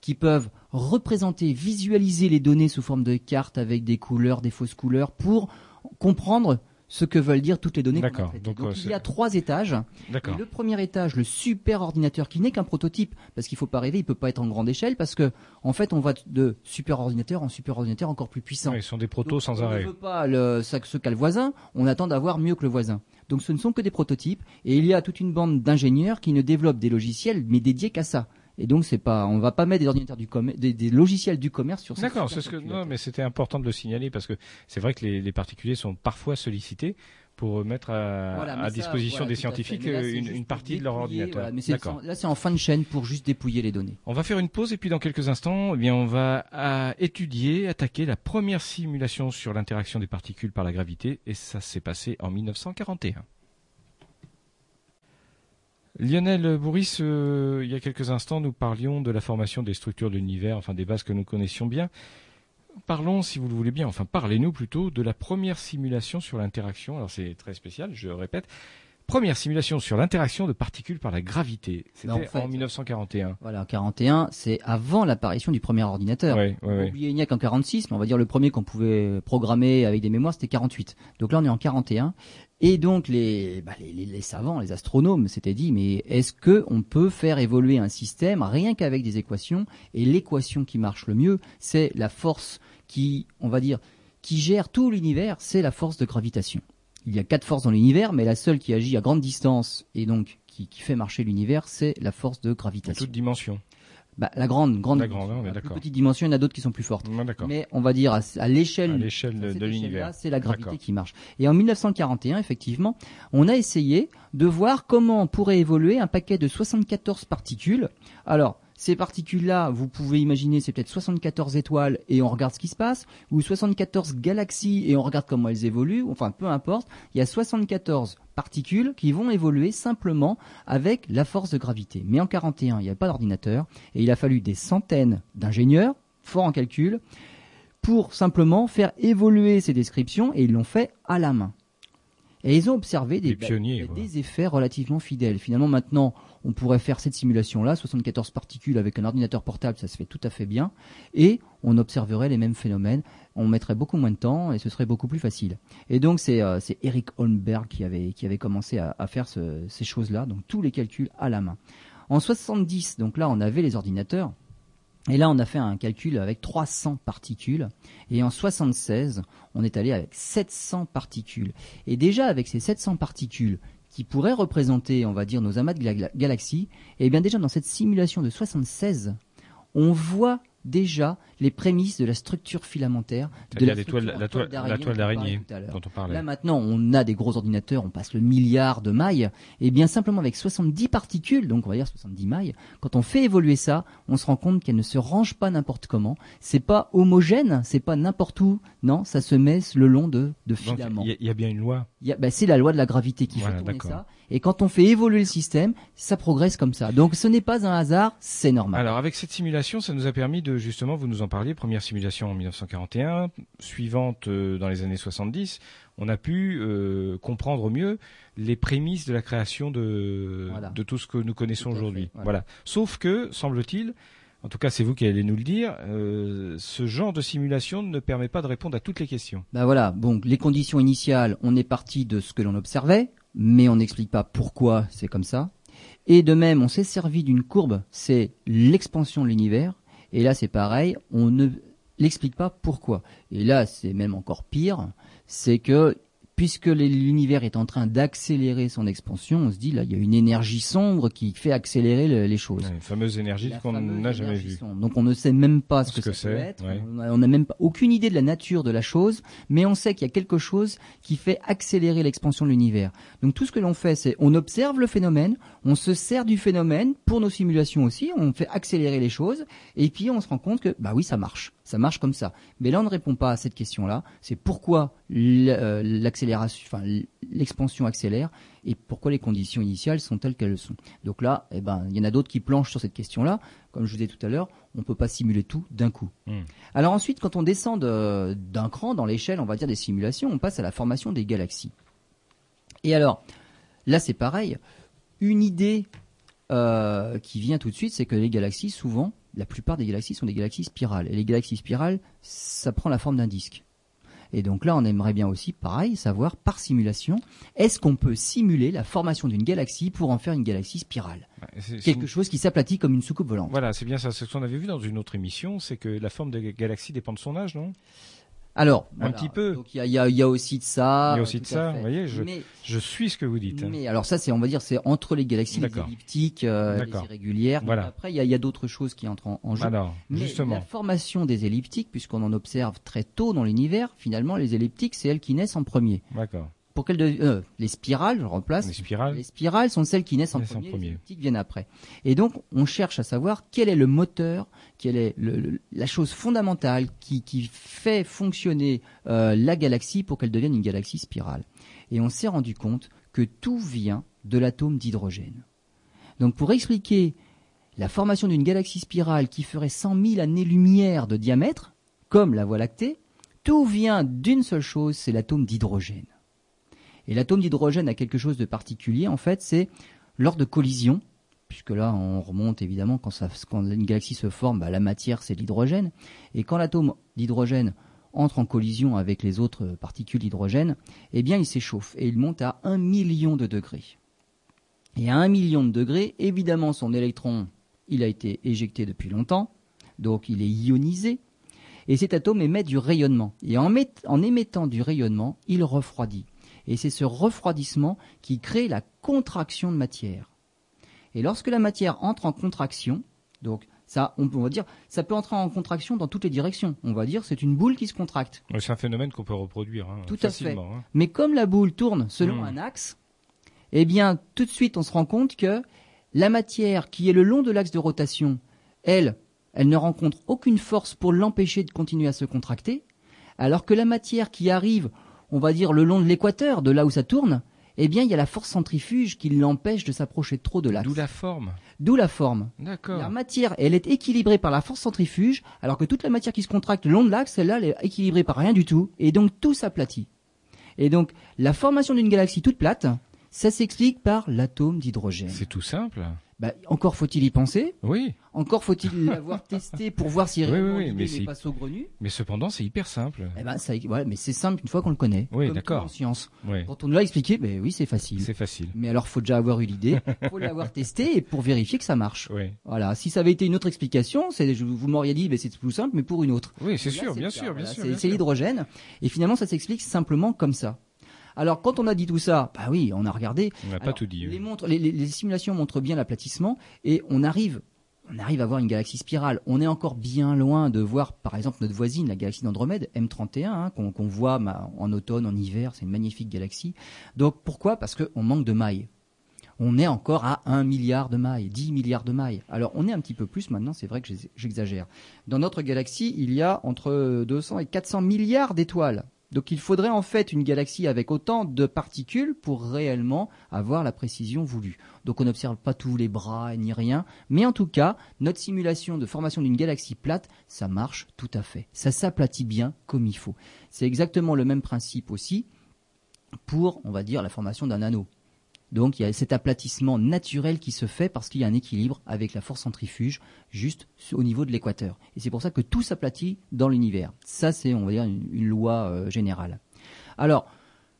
qui peuvent représenter, visualiser les données sous forme de cartes avec des couleurs, des fausses couleurs, pour comprendre ce que veulent dire toutes les données. D'accord. Donc, donc euh, il y a trois étages. D'accord. Le premier étage, le super ordinateur, qui n'est qu'un prototype, parce qu'il faut pas rêver, il peut pas être en grande échelle, parce que en fait, on va de super ordinateur en super ordinateur encore plus puissant. ils sont des protos sans arrêt. On ne veut pas le, ce qu'a le voisin, on attend d'avoir mieux que le voisin. Donc ce ne sont que des prototypes, et il y a toute une bande d'ingénieurs qui ne développent des logiciels, mais dédiés qu'à ça. Et donc c'est pas, on va pas mettre des ordinateurs du commerce, des, logiciels du commerce sur. D'accord, c'est ce que non, mais c'était important de le signaler parce que c'est vrai que les, les, particuliers sont parfois sollicités pour mettre à, à disposition des scientifiques une, une, partie de leur ordinateur. mais là, c'est en fin de chaîne pour juste dépouiller les données. On va faire une pause et puis dans quelques instants, eh bien, on va à étudier, attaquer la première simulation sur l'interaction des particules par la gravité et ça s'est passé en 1941. Lionel Bourris, euh, il y a quelques instants, nous parlions de la formation des structures de l'univers, enfin des bases que nous connaissions bien. Parlons, si vous le voulez bien, enfin parlez-nous plutôt de la première simulation sur l'interaction. Alors c'est très spécial, je répète. Première simulation sur l'interaction de particules par la gravité. C'était en, 1941. Voilà, en 41, c'est avant l'apparition du premier ordinateur. Oui, oui, oui. Il n'y a qu'en 46, mais on va dire le premier qu'on pouvait programmer avec des mémoires, c'était 48. Donc là, on est en 41. Et donc les, bah, les, les, savants, les astronomes s'étaient dit mais est-ce que on peut faire évoluer un système rien qu'avec des équations? Et l'équation qui marche le mieux, c'est la force qui, on va dire, qui gère tout l'univers, c'est la force de gravitation. Il y a quatre forces dans l'univers, mais la seule qui agit à grande distance et donc qui, qui fait marcher l'univers, c'est la force de gravitation. À toute dimension bah, la grande, grande, la grande, hein, plus petite dimension, il y en a d'autres qui sont plus fortes. mais on va dire à, l'échelle, de, l'univers, c'est la gravité qui marche. Et en 1941, effectivement, on a essayé de voir comment pourrait évoluer un paquet de 74 particules. Alors, ces particules-là, vous pouvez imaginer, c'est peut-être 74 étoiles et on regarde ce qui se passe, ou 74 galaxies et on regarde comment elles évoluent, enfin peu importe, il y a 74 particules qui vont évoluer simplement avec la force de gravité. Mais en 41, il n'y avait pas d'ordinateur et il a fallu des centaines d'ingénieurs, forts en calcul, pour simplement faire évoluer ces descriptions et ils l'ont fait à la main. Et ils ont observé des, des effets relativement fidèles. Finalement, maintenant, on pourrait faire cette simulation-là, 74 particules avec un ordinateur portable, ça se fait tout à fait bien, et on observerait les mêmes phénomènes. On mettrait beaucoup moins de temps et ce serait beaucoup plus facile. Et donc c'est euh, Eric Holmberg qui avait, qui avait commencé à, faire ces choses-là, donc tous les calculs à la main. En 70, donc là on avait les ordinateurs, et là, on a fait un calcul avec 300 particules. Et en 76, on est allé avec 700 particules. Et déjà, avec ces 700 particules, qui pourraient représenter, on va dire, nos amas de galaxies, et eh bien déjà dans cette simulation de 76, on voit déjà les prémices de la structure filamentaire de la, toile, d'araignée dont on parlait. Là maintenant, on a des gros ordinateurs, on passe le milliard de mailles, et bien simplement avec 70 particules, donc on va dire 70 mailles, quand on fait évoluer ça, on se rend compte qu'elle ne se range pas n'importe comment. C'est pas homogène, c'est pas n'importe où, non, ça se met le long de, de filaments. Il y, a bien une loi. Ben, c'est la loi de la gravité qui fait tourner ça. Et quand on fait évoluer le système, ça progresse comme ça. Donc ce n'est pas un hasard, c'est normal. Alors avec cette simulation, ça nous a permis de justement, vous nous en parliez, première simulation en 1941, suivante euh, dans les années 70, on a pu euh, comprendre mieux les prémices de la création de, de tout ce que nous connaissons aujourd'hui. Voilà. Sauf que, semble-t-il, en tout cas, c'est vous qui allez nous le dire. Euh, ce genre de simulation ne permet pas de répondre à toutes les questions. Ben voilà. Donc, les conditions initiales, on est parti de ce que l'on observait mais on n'explique pas pourquoi c'est comme ça. Et de même, on s'est servi d'une courbe, c'est l'expansion de l'univers. Et là, c'est pareil, on ne l'explique pas pourquoi. Et là, c'est même encore pire, c'est que puisque l'univers est en train d'accélérer son expansion, on se dit là, il y a une énergie sombre qui fait accélérer les choses. une fameuse énergie qu'on n'a jamais vue. Donc on ne sait même pas ce, que, ça peut être. On n'a même pas aucune idée de la nature de la chose, mais on sait qu'il y a quelque chose qui fait accélérer l'expansion de l'univers. Donc tout ce que l'on fait, c'est on observe le phénomène, on se sert du phénomène pour nos simulations aussi, on fait accélérer les choses, et puis on se rend compte que bah oui, ça marche. Ça marche comme ça. Mais là, on ne répond pas à cette question-là. C'est pourquoi euh, l'accélération, enfin, l'expansion accélère et pourquoi les conditions initiales sont telles qu'elles sont. Donc là, eh ben, il y en a d'autres qui planchent sur cette question-là. Comme je vous disais tout à l'heure, on ne peut pas simuler tout d'un coup. Hmm. Alors ensuite, quand on descend d'un cran dans l'échelle, on va dire des simulations, on passe à la formation des galaxies. Et alors, là, c'est pareil. Une idée euh, qui vient tout de suite, c'est que les galaxies, souvent, la plupart des galaxies sont des galaxies spirales. Et les galaxies spirales, ça prend la forme d'un disque. Et donc là, on aimerait bien aussi, pareil, savoir par simulation, est-ce qu'on peut simuler la formation d'une galaxie pour en faire une galaxie spirale Quelque chose qui s'aplatit comme une soucoupe volante. Voilà, c'est bien ça. C'est ce qu'on avait vu dans une autre émission, c'est que la forme de galaxie dépend de son âge, non? Alors, un petit peu. il y a, aussi de ça. Il y a aussi de ça. Vous voyez, je, suis ce que vous dites. Mais alors ça, c'est on va dire, c'est entre les galaxies les elliptiques, euh, les irrégulières. Après, il y a, d'autres choses qui entrent en, jeu. Alors, mais justement. la formation des elliptiques, puisqu'on en observe très tôt dans l'univers, finalement, les elliptiques, c'est elles qui naissent en premier. D'accord pour qu'elles euh, les spirales, je remplace. Les spirales. Les spirales sont celles qui naissent en premier, Les viennent après. Et donc, on cherche à savoir quel est le moteur, quelle est la chose fondamentale qui, qui fait fonctionner euh, la galaxie pour qu'elle devienne une galaxie spirale. Et on s'est rendu compte que tout vient de l'atome d'hydrogène. Donc, pour expliquer la formation d'une galaxie spirale qui ferait 100 000 années-lumière de diamètre, comme la Voie lactée, tout vient d'une seule chose, c'est l'atome d'hydrogène. Et l'atome d'hydrogène a quelque chose de particulier, en fait, c'est lors de collision, puisque là on remonte évidemment quand, une galaxie se forme, bah, la matière c'est l'hydrogène, et quand l'atome d'hydrogène entre en collision avec les autres particules d'hydrogène, eh bien il s'échauffe et il monte à un million de degrés. Et à un million de degrés, évidemment son électron, il a été éjecté depuis longtemps, donc il est ionisé, et cet atome émet du rayonnement. Et en émettant du rayonnement, il refroidit. Et c'est ce refroidissement qui crée la contraction de matière. Et lorsque la matière entre en contraction, donc ça, on, va dire, ça peut entrer en contraction dans toutes les directions. On va dire, c'est une boule qui se contracte. c'est un phénomène qu'on peut reproduire. Hein, tout à fait. Hein. Mais comme la boule tourne selon hmm. un axe, eh bien, tout de suite, on se rend compte que la matière qui est le long de l'axe de rotation, elle, elle ne rencontre aucune force pour l'empêcher de continuer à se contracter, alors que la matière qui arrive on va dire, le long de l'équateur, de là où ça tourne, eh bien, il y a la force centrifuge qui l'empêche de s'approcher trop de l'axe. D'où la forme. D'où la forme. D'accord. La matière, elle est équilibrée par la force centrifuge, alors que toute la matière qui se contracte le long de l'axe, celle-là, elle est équilibrée par rien du tout, et donc tout s'aplatit. Et donc, la formation d'une galaxie toute plate, ça s'explique par l'atome d'hydrogène. C'est tout simple. Bah, encore faut-il y penser. Oui. Encore faut-il <laughs> l'avoir testé pour voir si réellement oui, mais pas saugrenu. Mais cependant, c'est hyper simple. Eh ben, ça, mais c'est simple une fois qu'on le connaît. Oui, d'accord. En science. Quand on nous l'a expliqué, ben oui, c'est facile. C'est facile. Mais alors, faut déjà avoir eu l'idée, <laughs> faut l'avoir testé et pour vérifier que ça marche. Oui. Voilà. Si ça avait été une autre explication, c'est, vous m'auriez dit, ben, c'est plus simple, mais pour une autre. Oui, c'est sûr, bien sûr, bien sûr. C'est l'hydrogène. Et finalement, ça s'explique simplement comme ça. Alors quand on a dit tout ça, bah oui, on a regardé. On n'a pas tout dit. Les, simulations montrent bien l'aplatissement et on arrive on arrive à voir une galaxie spirale. On est encore bien loin de voir, par exemple, notre voisine, la galaxie d'Andromède, M31, hein, qu'on voit en automne, en hiver. C'est une magnifique galaxie. Donc pourquoi? Parce qu'on manque de mailles. On est encore à 1 milliard de mailles, 10 milliards de mailles. Alors on est un petit peu plus maintenant, c'est vrai que j'exagère. Dans notre galaxie, il y a entre 200 et 400 milliards d'étoiles. Donc il faudrait en fait une galaxie avec autant de particules pour réellement avoir la précision voulue. Donc on n'observe pas tous les bras ni rien, mais en tout cas, notre simulation de formation d'une galaxie plate, ça marche tout à fait. Ça s'aplatit bien comme il faut. C'est exactement le même principe aussi pour, on va dire, la formation d'un anneau. Donc il y a cet aplatissement naturel qui se fait parce qu'il y a un équilibre avec la force centrifuge juste au niveau de l'équateur. Et c'est pour ça que tout s'aplatit dans l'univers. Ça c'est, on va dire, une, loi euh, générale. Alors,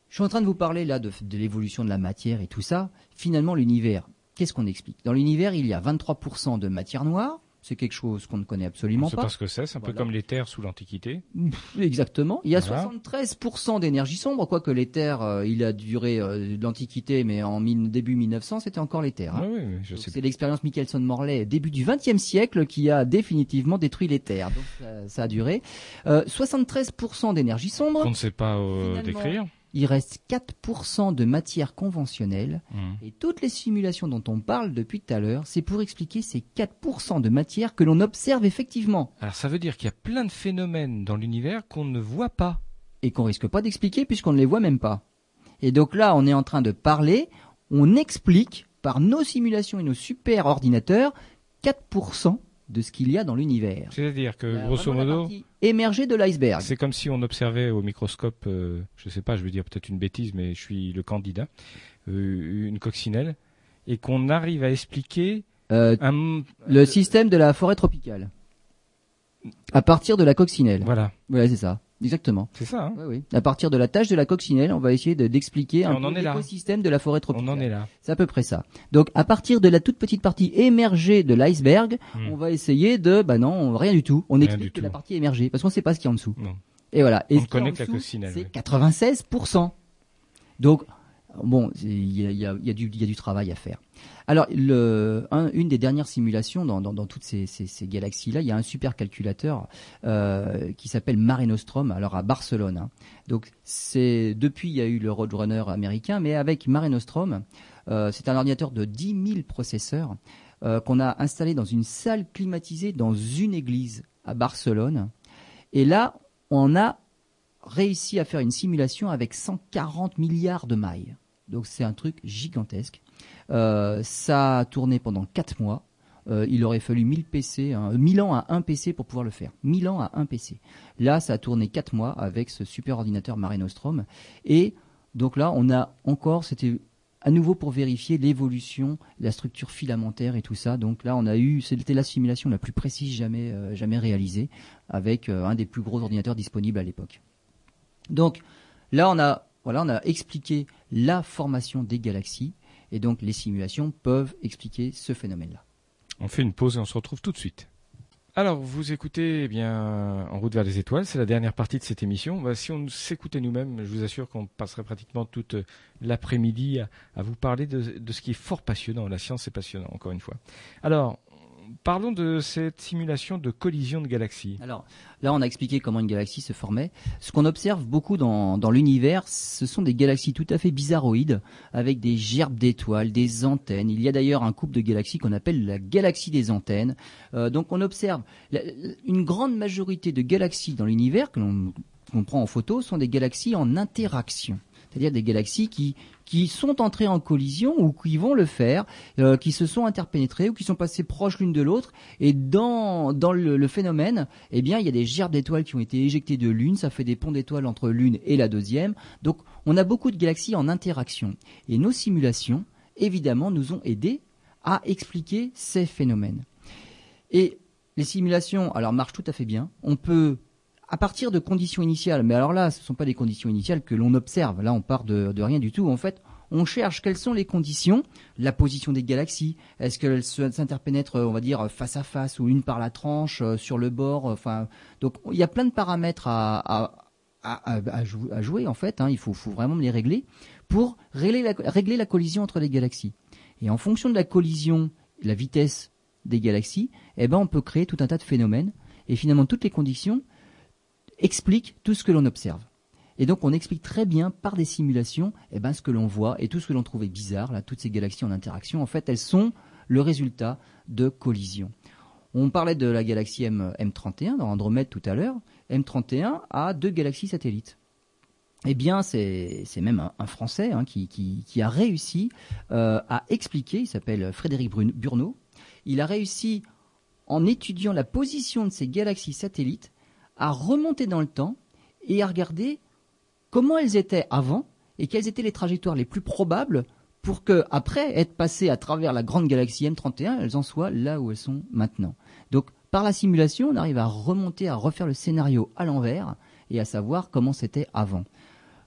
je suis en train de vous parler là de, de l'évolution de la matière et tout ça. Finalement, l'univers, qu'est-ce qu'on explique? Dans l'univers, il y a 23% de matière noire, c'est quelque chose qu'on ne connaît absolument pas. C'est parce que c'est, c'est un peu comme l'éther sous l'Antiquité. Exactement. Il y a 73% d'énergie sombre, quoique l'éther, euh, il a duré euh, l'Antiquité, mais en début 1900, c'était encore l'éther. Hein. oui, je sais c'est l'expérience Michelson-Morley, début du XXe siècle, qui a définitivement détruit l'éther. Donc ça, a duré. 73% euh, d'énergie sombre. Qu'on ne sait pas décrire. Il reste 4% de matière conventionnelle. Mmh. Et toutes les simulations dont on parle depuis tout à l'heure, c'est pour expliquer ces 4% de matière que l'on observe effectivement Alors ça veut dire qu'il y a plein de phénomènes dans l'univers qu'on ne voit pas. et qu'on risque pas d'expliquer puisqu'on ne les voit même pas. Et donc là, on est en train de parler, on explique par nos simulations et nos super ordinateurs 4% de ce qu'il y a dans l'univers. C'est-à-dire que grosso modo, émergée de l'iceberg. c'est comme si on observait au microscope, euh, je sais pas, je veux dire peut-être une bêtise, mais je suis le candidat, euh, une coccinelle, et qu'on arrive à expliquer Euh, un, le système de la forêt tropicale. À partir de la coccinelle. voilà, Ouais, c'est ça. Exactement. c'est ça. hein. Oui, oui. À partir de la tâche de la coccinelle, on va essayer de- d'expliquer un peu l'écosystème de la forêt tropicale. on en est là. C'est à peu près ça. Donc, à partir de la toute petite partie émergée de l'iceberg, Hmm. on va essayer de, bah non, rien du tout. On Rien explique que tout. la partie émergée, parce qu'on sait pas ce qu'il y a en dessous. Non. Et voilà. Et On ce connaît en que la coccinelle, C'est oui. 96%. Donc, bon, il y a, du, travail à faire. Alors, une des dernières simulations dans, toutes ces, galaxies-là, il y a un supercalculateur euh, qui s'appelle Mare Nostrum, alors à Barcelone. hein. Donc, depuis il y a eu le Roadrunner américain, mais avec Mare Nostrum, euh, c'est un ordinateur de 10 000 processeurs euh, qu'on a installé dans une salle climatisée dans une église à Barcelone. Et là, on a réussi à faire une simulation avec 140 milliards de mailles. Donc c'est un truc gigantesque. Euh, ça a tourné pendant 4 mois. Euh, il aurait fallu 1000 PC, hein, 1000 ans à un PC pour pouvoir le faire. 1000 ans à un PC. Là, ça a tourné 4 mois avec ce super ordinateur Mare Nostrum. Et donc là, on a encore, c'était à nouveau pour vérifier l'évolution, la structure filamentaire et tout ça. Donc là, on a eu, c'était la simulation la plus précise jamais, euh, jamais réalisée, avec un des plus gros ordinateurs disponibles à l'époque. Donc là, on a, voilà, on a expliqué la formation des galaxies, et donc les simulations peuvent expliquer ce phénomène-là. On fait une pause et on se retrouve tout de suite. Alors, vous écoutez eh bien En route vers les étoiles, c'est la dernière partie de cette émission. Bah, si on s'écoutait nous-mêmes, je vous assure qu'on passerait pratiquement toute euh, l'après-midi à, vous parler de, de ce qui est fort passionnant. La science est passionnant, encore une fois. Alors, parlons de cette simulation de collision de galaxies. Alors là, on a expliqué comment une galaxie se formait. Ce qu'on observe beaucoup dans, l'univers, ce sont des galaxies tout à fait bizarroïdes, avec des gerbes d'étoiles, des antennes. Il y a d'ailleurs un couple de galaxies qu'on appelle la galaxie des antennes. Euh, donc on observe une grande majorité de galaxies dans l'univers que l'on prend en photo sont des galaxies en interaction. C'est-à-dire des galaxies qui, sont entrées en collision ou qui vont le faire, euh, qui se sont interpénétrées ou qui sont passées proches l'une de l'autre. Et dans, le phénomène, eh bien, il y a des gerbes d'étoiles qui ont été éjectées de l'une, ça fait des ponts d'étoiles entre l'une et la deuxième. Donc, on a beaucoup de galaxies en interaction. Et nos simulations, évidemment, nous ont aidés à expliquer ces phénomènes. Et les simulations, alors, marchent tout à fait bien. On peut, à partir de conditions initiales, mais alors là, ce ne sont pas des conditions initiales que l'on observe. Là, on part de, rien du tout. En fait, on cherche quelles sont les conditions, la position des galaxies, est-ce qu'elles s'interpénètrent, on va dire, face à face ou une par la tranche, euh, sur le bord, enfin, donc il y a plein de paramètres à, à, à, à- à jou- à jouer en fait, hein, il faut, faut vraiment les régler pour régler la, régler la collision entre les galaxies. Et en fonction de la collision, la vitesse des galaxies, eh ben on peut créer tout un tas de phénomènes et finalement toutes les conditions expliquent tout ce que l'on observe. Et donc on explique très bien par des simulations eh ben, ce que l'on voit et tout ce que l'on trouvait bizarre, là, toutes ces galaxies en interaction, en fait elles sont le résultat de collisions. On parlait de la galaxie M, M31 dans Andromède tout à l'heure. M31 a deux galaxies satellites. Eh bien, c'est même un, Français hein, qui, a réussi euh, à expliquer, il s'appelle Frédéric Burneau, il a réussi, en étudiant la position de ces galaxies satellites, à remonter dans le temps et à regarder comment elles étaient avant et quelles étaient les trajectoires les plus probables pour que, après être passées à travers la grande galaxie M31, elles en soient là où elles sont maintenant. Donc, par la simulation, on arrive à remonter, à refaire le scénario à l'envers et à savoir comment c'était avant.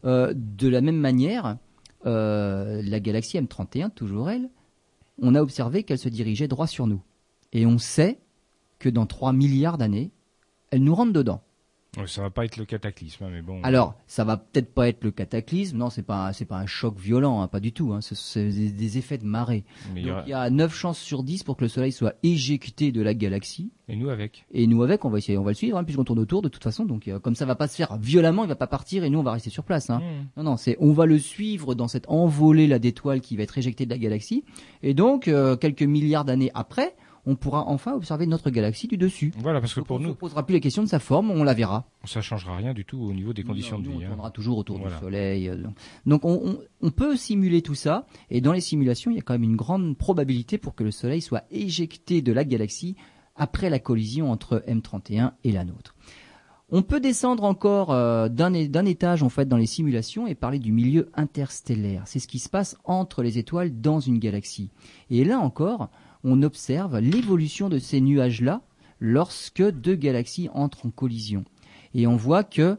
Euh, de la même manière, euh, la galaxie M31, toujours elle, on a observé qu'elle se dirigeait droit sur nous. Et on sait que dans 3 milliards d'années, elle nous rentre dedans. ça va pas être le cataclysme, hein, mais bon. Alors, ça va peut-être pas être le cataclysme. Non, c'est pas c'est pas un choc violent, hein, pas du tout. Hein, c'est des, effets de marée. il y a 9 chances sur 10 pour que le Soleil soit éjecté de la galaxie. Et nous avec. Et nous avec, on va essayer, on va le suivre, hein, puisqu'on tourne autour de toute façon. Donc, euh, comme ça va pas se faire violemment, il va pas partir et nous on va rester sur place. Hein. Mmh. Non, non, c'est on va le suivre dans cette envolée là d'étoiles qui va être éjectée de la galaxie. Et donc, euh, quelques milliards d'années après on pourra enfin observer notre galaxie du dessus. Voilà, parce que pour nous, on ne posera plus la question de sa forme, on la verra. Ça changera rien du tout au niveau des conditions de vie. On hein. tournera toujours autour du Soleil. Euh, donc on, peut simuler tout ça, et dans les simulations, il y a quand même une grande probabilité pour que le Soleil soit éjecté de la galaxie après la collision entre M31 et la nôtre. On peut descendre encore euh, d'un étage en fait dans les simulations et parler du milieu interstellaire. C'est ce qui se passe entre les étoiles dans une galaxie. Et là encore, on observe l'évolution de ces nuages-là lorsque deux galaxies entrent en collision. Et on voit que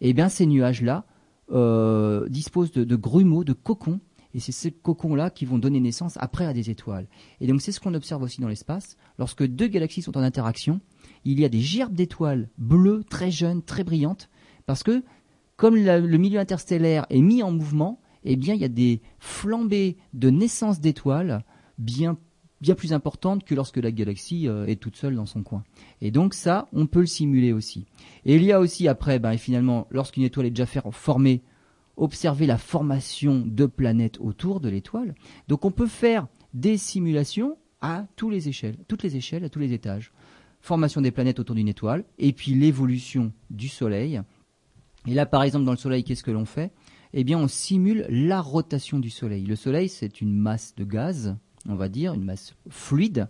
eh bien, ces nuages-là euh, disposent de, grumeaux, de cocons, et c'est ces cocons-là qui vont donner naissance après à des étoiles. Et donc c'est ce qu'on observe aussi dans l'espace. Lorsque deux galaxies sont en interaction, il y a des gerbes d'étoiles bleues, très jeunes, très brillantes, parce que comme le milieu interstellaire est mis en mouvement, eh bien il y a des flambées de naissance d'étoiles bien bien plus importante que lorsque la galaxie euh, est toute seule dans son coin. Et donc ça, on peut le simuler aussi. Et il y a aussi après, ben, finalement, lorsqu'une étoile est déjà formée, observer la formation de planètes autour de l'étoile. Donc on peut faire des simulations à toutes les échelles, toutes les échelles, à tous les étages. Formation des planètes autour d'une étoile, et puis l'évolution du Soleil. Et là, par exemple, dans le Soleil, qu'est-ce que l'on fait? Eh bien, on simule la rotation du Soleil. Le Soleil, c'est une masse de gaz on va dire, une masse fluide,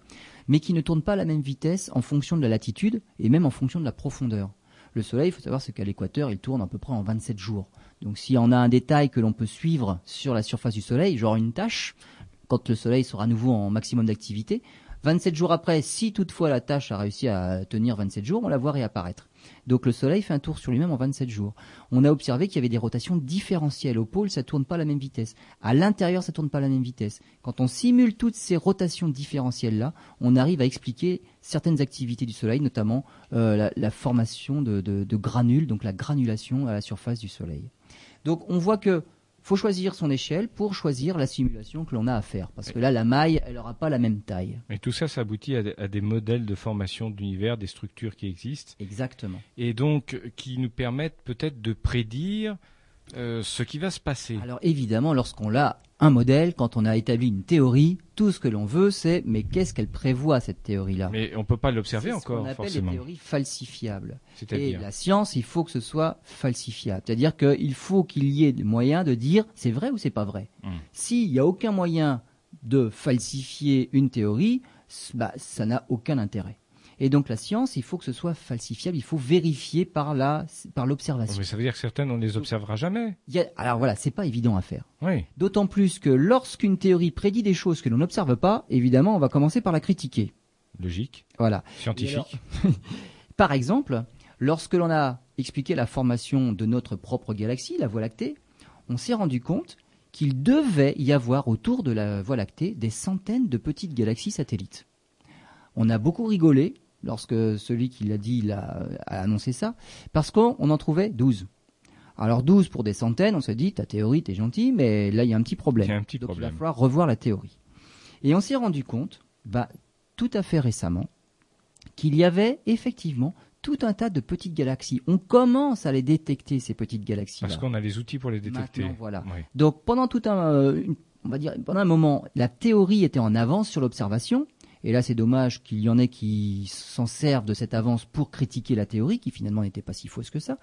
mais qui ne tourne pas à la même vitesse en fonction de la latitude et même en fonction de la profondeur. Le Soleil, il faut savoir, qu'à l'équateur, il tourne à peu près en 27 jours. Donc si on a un détail que l'on peut suivre sur la surface du Soleil, genre une tâche, quand le Soleil sera à nouveau en maximum d'activité, 27 jours après, si toutefois la tâche a réussi à tenir 27 jours, on la voit réapparaître. Donc le Soleil fait un tour sur lui-même en 27 jours. On a observé qu'il y avait des rotations différentielles. Au pôle, ça tourne pas à la même vitesse. À l'intérieur, ça tourne pas à la même vitesse. Quand on simule toutes ces rotations différentielles-là, on arrive à expliquer certaines activités du Soleil, notamment euh, la, formation de, de granules, donc la granulation à la surface du Soleil. Donc on voit que faut choisir son échelle pour choisir la simulation que l'on a à faire. Parce que là, la maille, elle n'aura pas la même taille. Et tout ça, ça aboutit à, des modèles de formation d'univers, des structures qui existent. Exactement. Et donc, qui nous permettent peut-être de prédire euh, ce qui va se passer. Alors évidemment, lorsqu'on a un modèle, quand on a établi une théorie, tout ce que l'on veut, c'est mais qu'est-ce qu'elle prévoit cette théorie-là? Mais on peut pas l'observer encore. On appelle les théories falsifiables. Et la science, il faut que ce soit falsifiable. C'est-à-dire qu'il faut qu'il y ait des moyens de dire c'est vrai ou c'est pas vrai. Hmm. S'il n'y a aucun moyen de falsifier une théorie, bah, ça n'a aucun intérêt. Et donc la science, il faut que ce soit falsifiable, il faut vérifier par la par l'observation. mais ça veut dire que certaines on ne les observera jamais. alors voilà, c'est pas évident à faire. Oui. D'autant plus que lorsqu'une théorie prédit des choses que l'on n'observe pas, évidemment, on va commencer par la critiquer. Logique. Voilà. Scientifique. <laughs> par exemple, lorsque l'on a expliqué la formation de notre propre galaxie, la Voie lactée, on s'est rendu compte qu'il devait y avoir autour de la Voie lactée des centaines de petites galaxies satellites. On a beaucoup rigolé lorsque celui qui l'a dit a, annoncé ça, parce qu'on en trouvait 12. Alors 12 pour des centaines, on se dit, ta théorie, t'es gentil, mais là, il y a un petit problème. Il un petit Donc il va falloir revoir la théorie. Et on s'est rendu compte, bah, tout à fait récemment, qu'il y avait effectivement tout un tas de petites galaxies. On commence à les détecter, ces petites galaxies. Parce qu'on a les outils pour les détecter. voilà. Donc pendant tout un, euh, on va dire, pendant un moment, la théorie était en avance sur l'observation, et là, c'est dommage qu'il y en ait qui s'en servent de cette avance pour critiquer la théorie, qui finalement n'était pas si fausse que ça.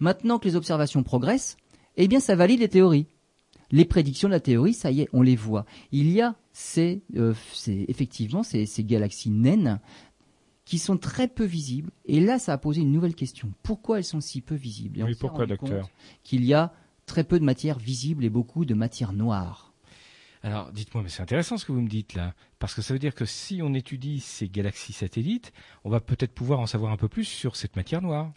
Maintenant que les observations progressent, eh bien, ça valide les théories. Les prédictions de la théorie, ça y est, on les voit. Il y a ces, euh, effectivement ces, galaxies naines qui sont très peu visibles. Et là, ça a posé une nouvelle question. Pourquoi elles sont si peu visibles? Oui, pourquoi, docteur? Qu'il y a très peu de matière visible et beaucoup de matière noire. Alors, dites-moi, mais c'est intéressant ce que vous me dites là, parce que ça veut dire que si on étudie ces galaxies satellites, on va peut-être pouvoir en savoir un peu plus sur cette matière noire.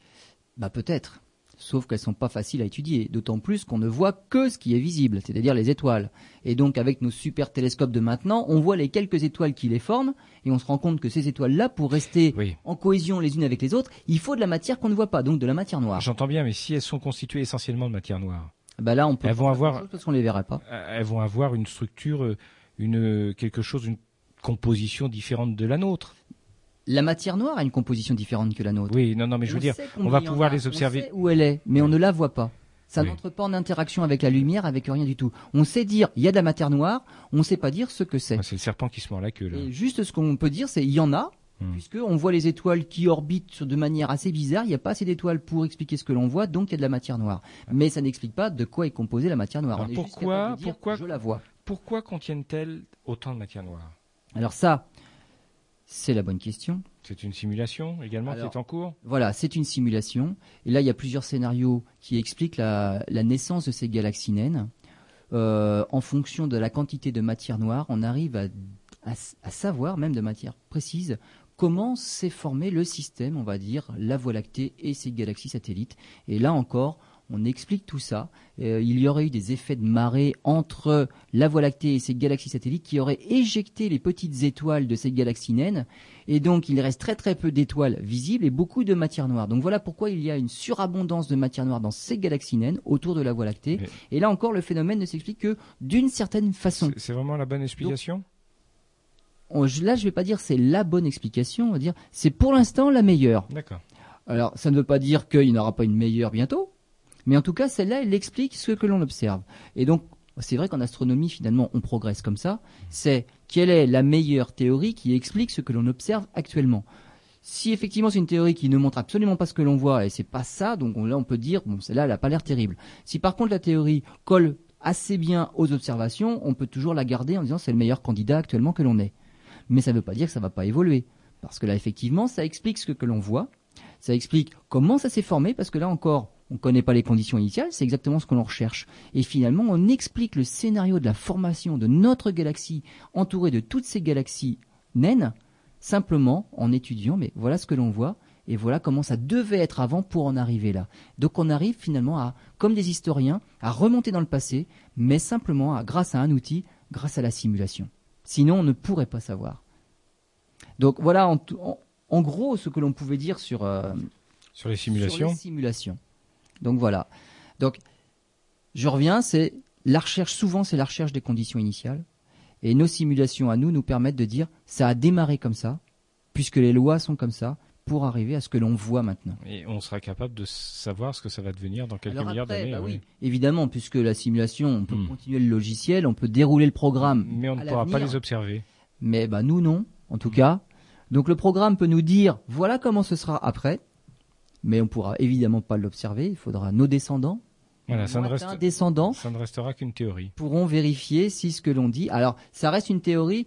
Bah peut-être. sauf qu'elles sont pas faciles à étudier, d'autant plus qu'on ne voit que ce qui est visible, c'est-à-dire les étoiles. Et donc avec nos super télescopes de maintenant, on voit les quelques étoiles qui les forment, et on se rend compte que ces étoiles-là, pour rester Oui. en cohésion les unes avec les autres, il faut de la matière qu'on ne voit pas, donc de la matière noire. J'entends bien, mais si elles sont constituées essentiellement de matière noire, Bah là, on peut Elles vont avoir- grand-chose parce qu'on les verrait pas. euh, elles vont avoir une structure, euh, une quelque chose, une composition différente de la nôtre. La matière noire a une composition différente que la nôtre. Oui, non, non, mais je veux On dire, sait on va pouvoir a, les observer. On sait où elle est, mais on ne la voit pas. Ça Oui. n'entre pas en interaction avec la lumière, avec rien du tout. On sait dire il y a de la matière noire, on ne sait pas dire ce que c'est. Ah, C'est le serpent qui se mord la queue là. Et juste ce qu'on peut dire, c'est il y en a, Hmm. puisque on voit les étoiles qui orbitent de manière assez bizarre. Il n'y a pas assez d'étoiles pour expliquer ce que l'on voit, donc il y a de la matière noire. Mais ça n'explique pas de quoi est composée la matière noire. Alors on pourquoi- dire, pourquoi- je la vois Pourquoi contiennent-elles autant de matière noire? Alors ça, c'est la bonne question. C'est une simulation également Alors- qui est en cours? Voilà, c'est une simulation. Et là, il y a plusieurs scénarios qui expliquent la, la naissance de ces galaxies naines. Euh, en fonction de la quantité de matière noire, on arrive à, à s- à savoir, même de matière précise, comment s'est formé le système, on va dire, la Voie lactée et ses galaxies satellites. Et là encore, on explique tout ça. Euh, il y aurait eu des effets de marée entre la Voie lactée et ses galaxies satellites qui auraient éjecté les petites étoiles de ces galaxies naines. Et donc, il reste très très peu d'étoiles visibles et beaucoup de matière noire. Donc voilà pourquoi il y a une surabondance de matière noire dans ces galaxies naines autour de la Voie lactée. Mais- Et là encore, le phénomène ne s'explique que d'une certaine façon. C'est- C'est vraiment la bonne explication? On- là, je vais pas dire c'est la bonne explication, on va dire c'est pour l'instant la meilleure. D'accord. Alors, ça ne veut pas dire qu'il n'y en aura pas une meilleure bientôt, mais en tout cas, celle-là, elle explique ce que l'on observe. Et donc, c'est vrai qu'en astronomie, finalement, on progresse comme ça. C'est quelle est la meilleure théorie qui explique ce que l'on observe actuellement. Si effectivement c'est une théorie qui ne montre absolument pas ce que l'on voit et c'est pas ça, donc on- là on peut dire bon celle-là elle a pas l'air terrible. Si par contre la théorie colle assez bien aux observations, on peut toujours la garder en disant c'est le meilleur candidat actuellement que l'on ait. Mais ça ne veut pas dire que ça va pas évoluer. Parce que là, effectivement, ça explique ce que l'on voit, ça explique comment ça s'est formé, parce que là encore, on ne connaît pas les conditions initiales, c'est exactement ce que l'on recherche. Et finalement, on explique le scénario de la formation de notre galaxie entourée de toutes ces galaxies naines, simplement en étudiant, mais voilà ce que l'on voit, et voilà comment ça devait être avant pour en arriver là. Donc on arrive finalement à, comme des historiens, à remonter dans le passé, mais simplement grâce à un outil, grâce à la simulation. Sinon, on ne pourrait pas savoir. Donc voilà, en, tout- en- en gros, ce que l'on pouvait dire sur, euh, Sur les sur simulations les simulations. Donc voilà. Donc, je reviens, c'est la recherche, souvent c'est la recherche des conditions initiales. Et nos simulations à nous nous permettent de dire, ça a démarré comme ça, puisque les lois sont comme ça, pour arriver à ce que l'on voit maintenant. Et on sera capable de savoir ce que ça va devenir dans quelques Alors milliards d'années. bah oui. oui, évidemment, puisque la simulation, on peut Hmm. continuer le logiciel, on peut dérouler le programme. Mais on ne pourra pas les observer. Mais bah, nous, non, en tout cas. Donc le programme peut nous dire, voilà comment ce sera après, mais on pourra évidemment pas l'observer. Il faudra nos descendants, Voilà, ça ne, reste, descendants, ça ne restera qu'une théorie. pourront vérifier si ce que l'on dit. Alors, ça reste une théorie,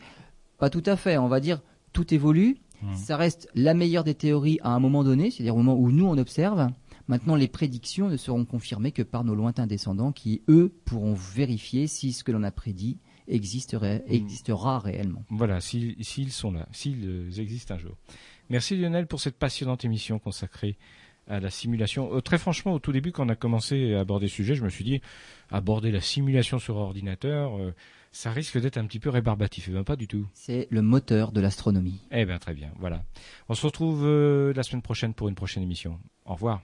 pas tout à fait. On va dire, tout évolue. Mhm. Ça reste la meilleure des théories à un moment donné, c'est-à-dire au moment où nous on observe. Maintenant, les prédictions ne seront confirmées que par nos lointains descendants qui, eux, pourront vérifier si ce que l'on a prédit existerait, Mhm. existera réellement. Voilà, s'ils s'ils sont là, s'ils euh, existent un jour. Merci Lionel pour cette passionnante émission consacrée à la simulation. Euh, très franchement, au tout début, quand on a commencé à aborder le sujet, je me suis dit, aborder la simulation sur ordinateur, euh, ça risque d'être un petit peu rébarbatif. Eh ben, pas du tout. C'est le moteur de l'astronomie. Eh bien, très bien, voilà. On se retrouve euh, la semaine prochaine pour une prochaine émission. Au revoir.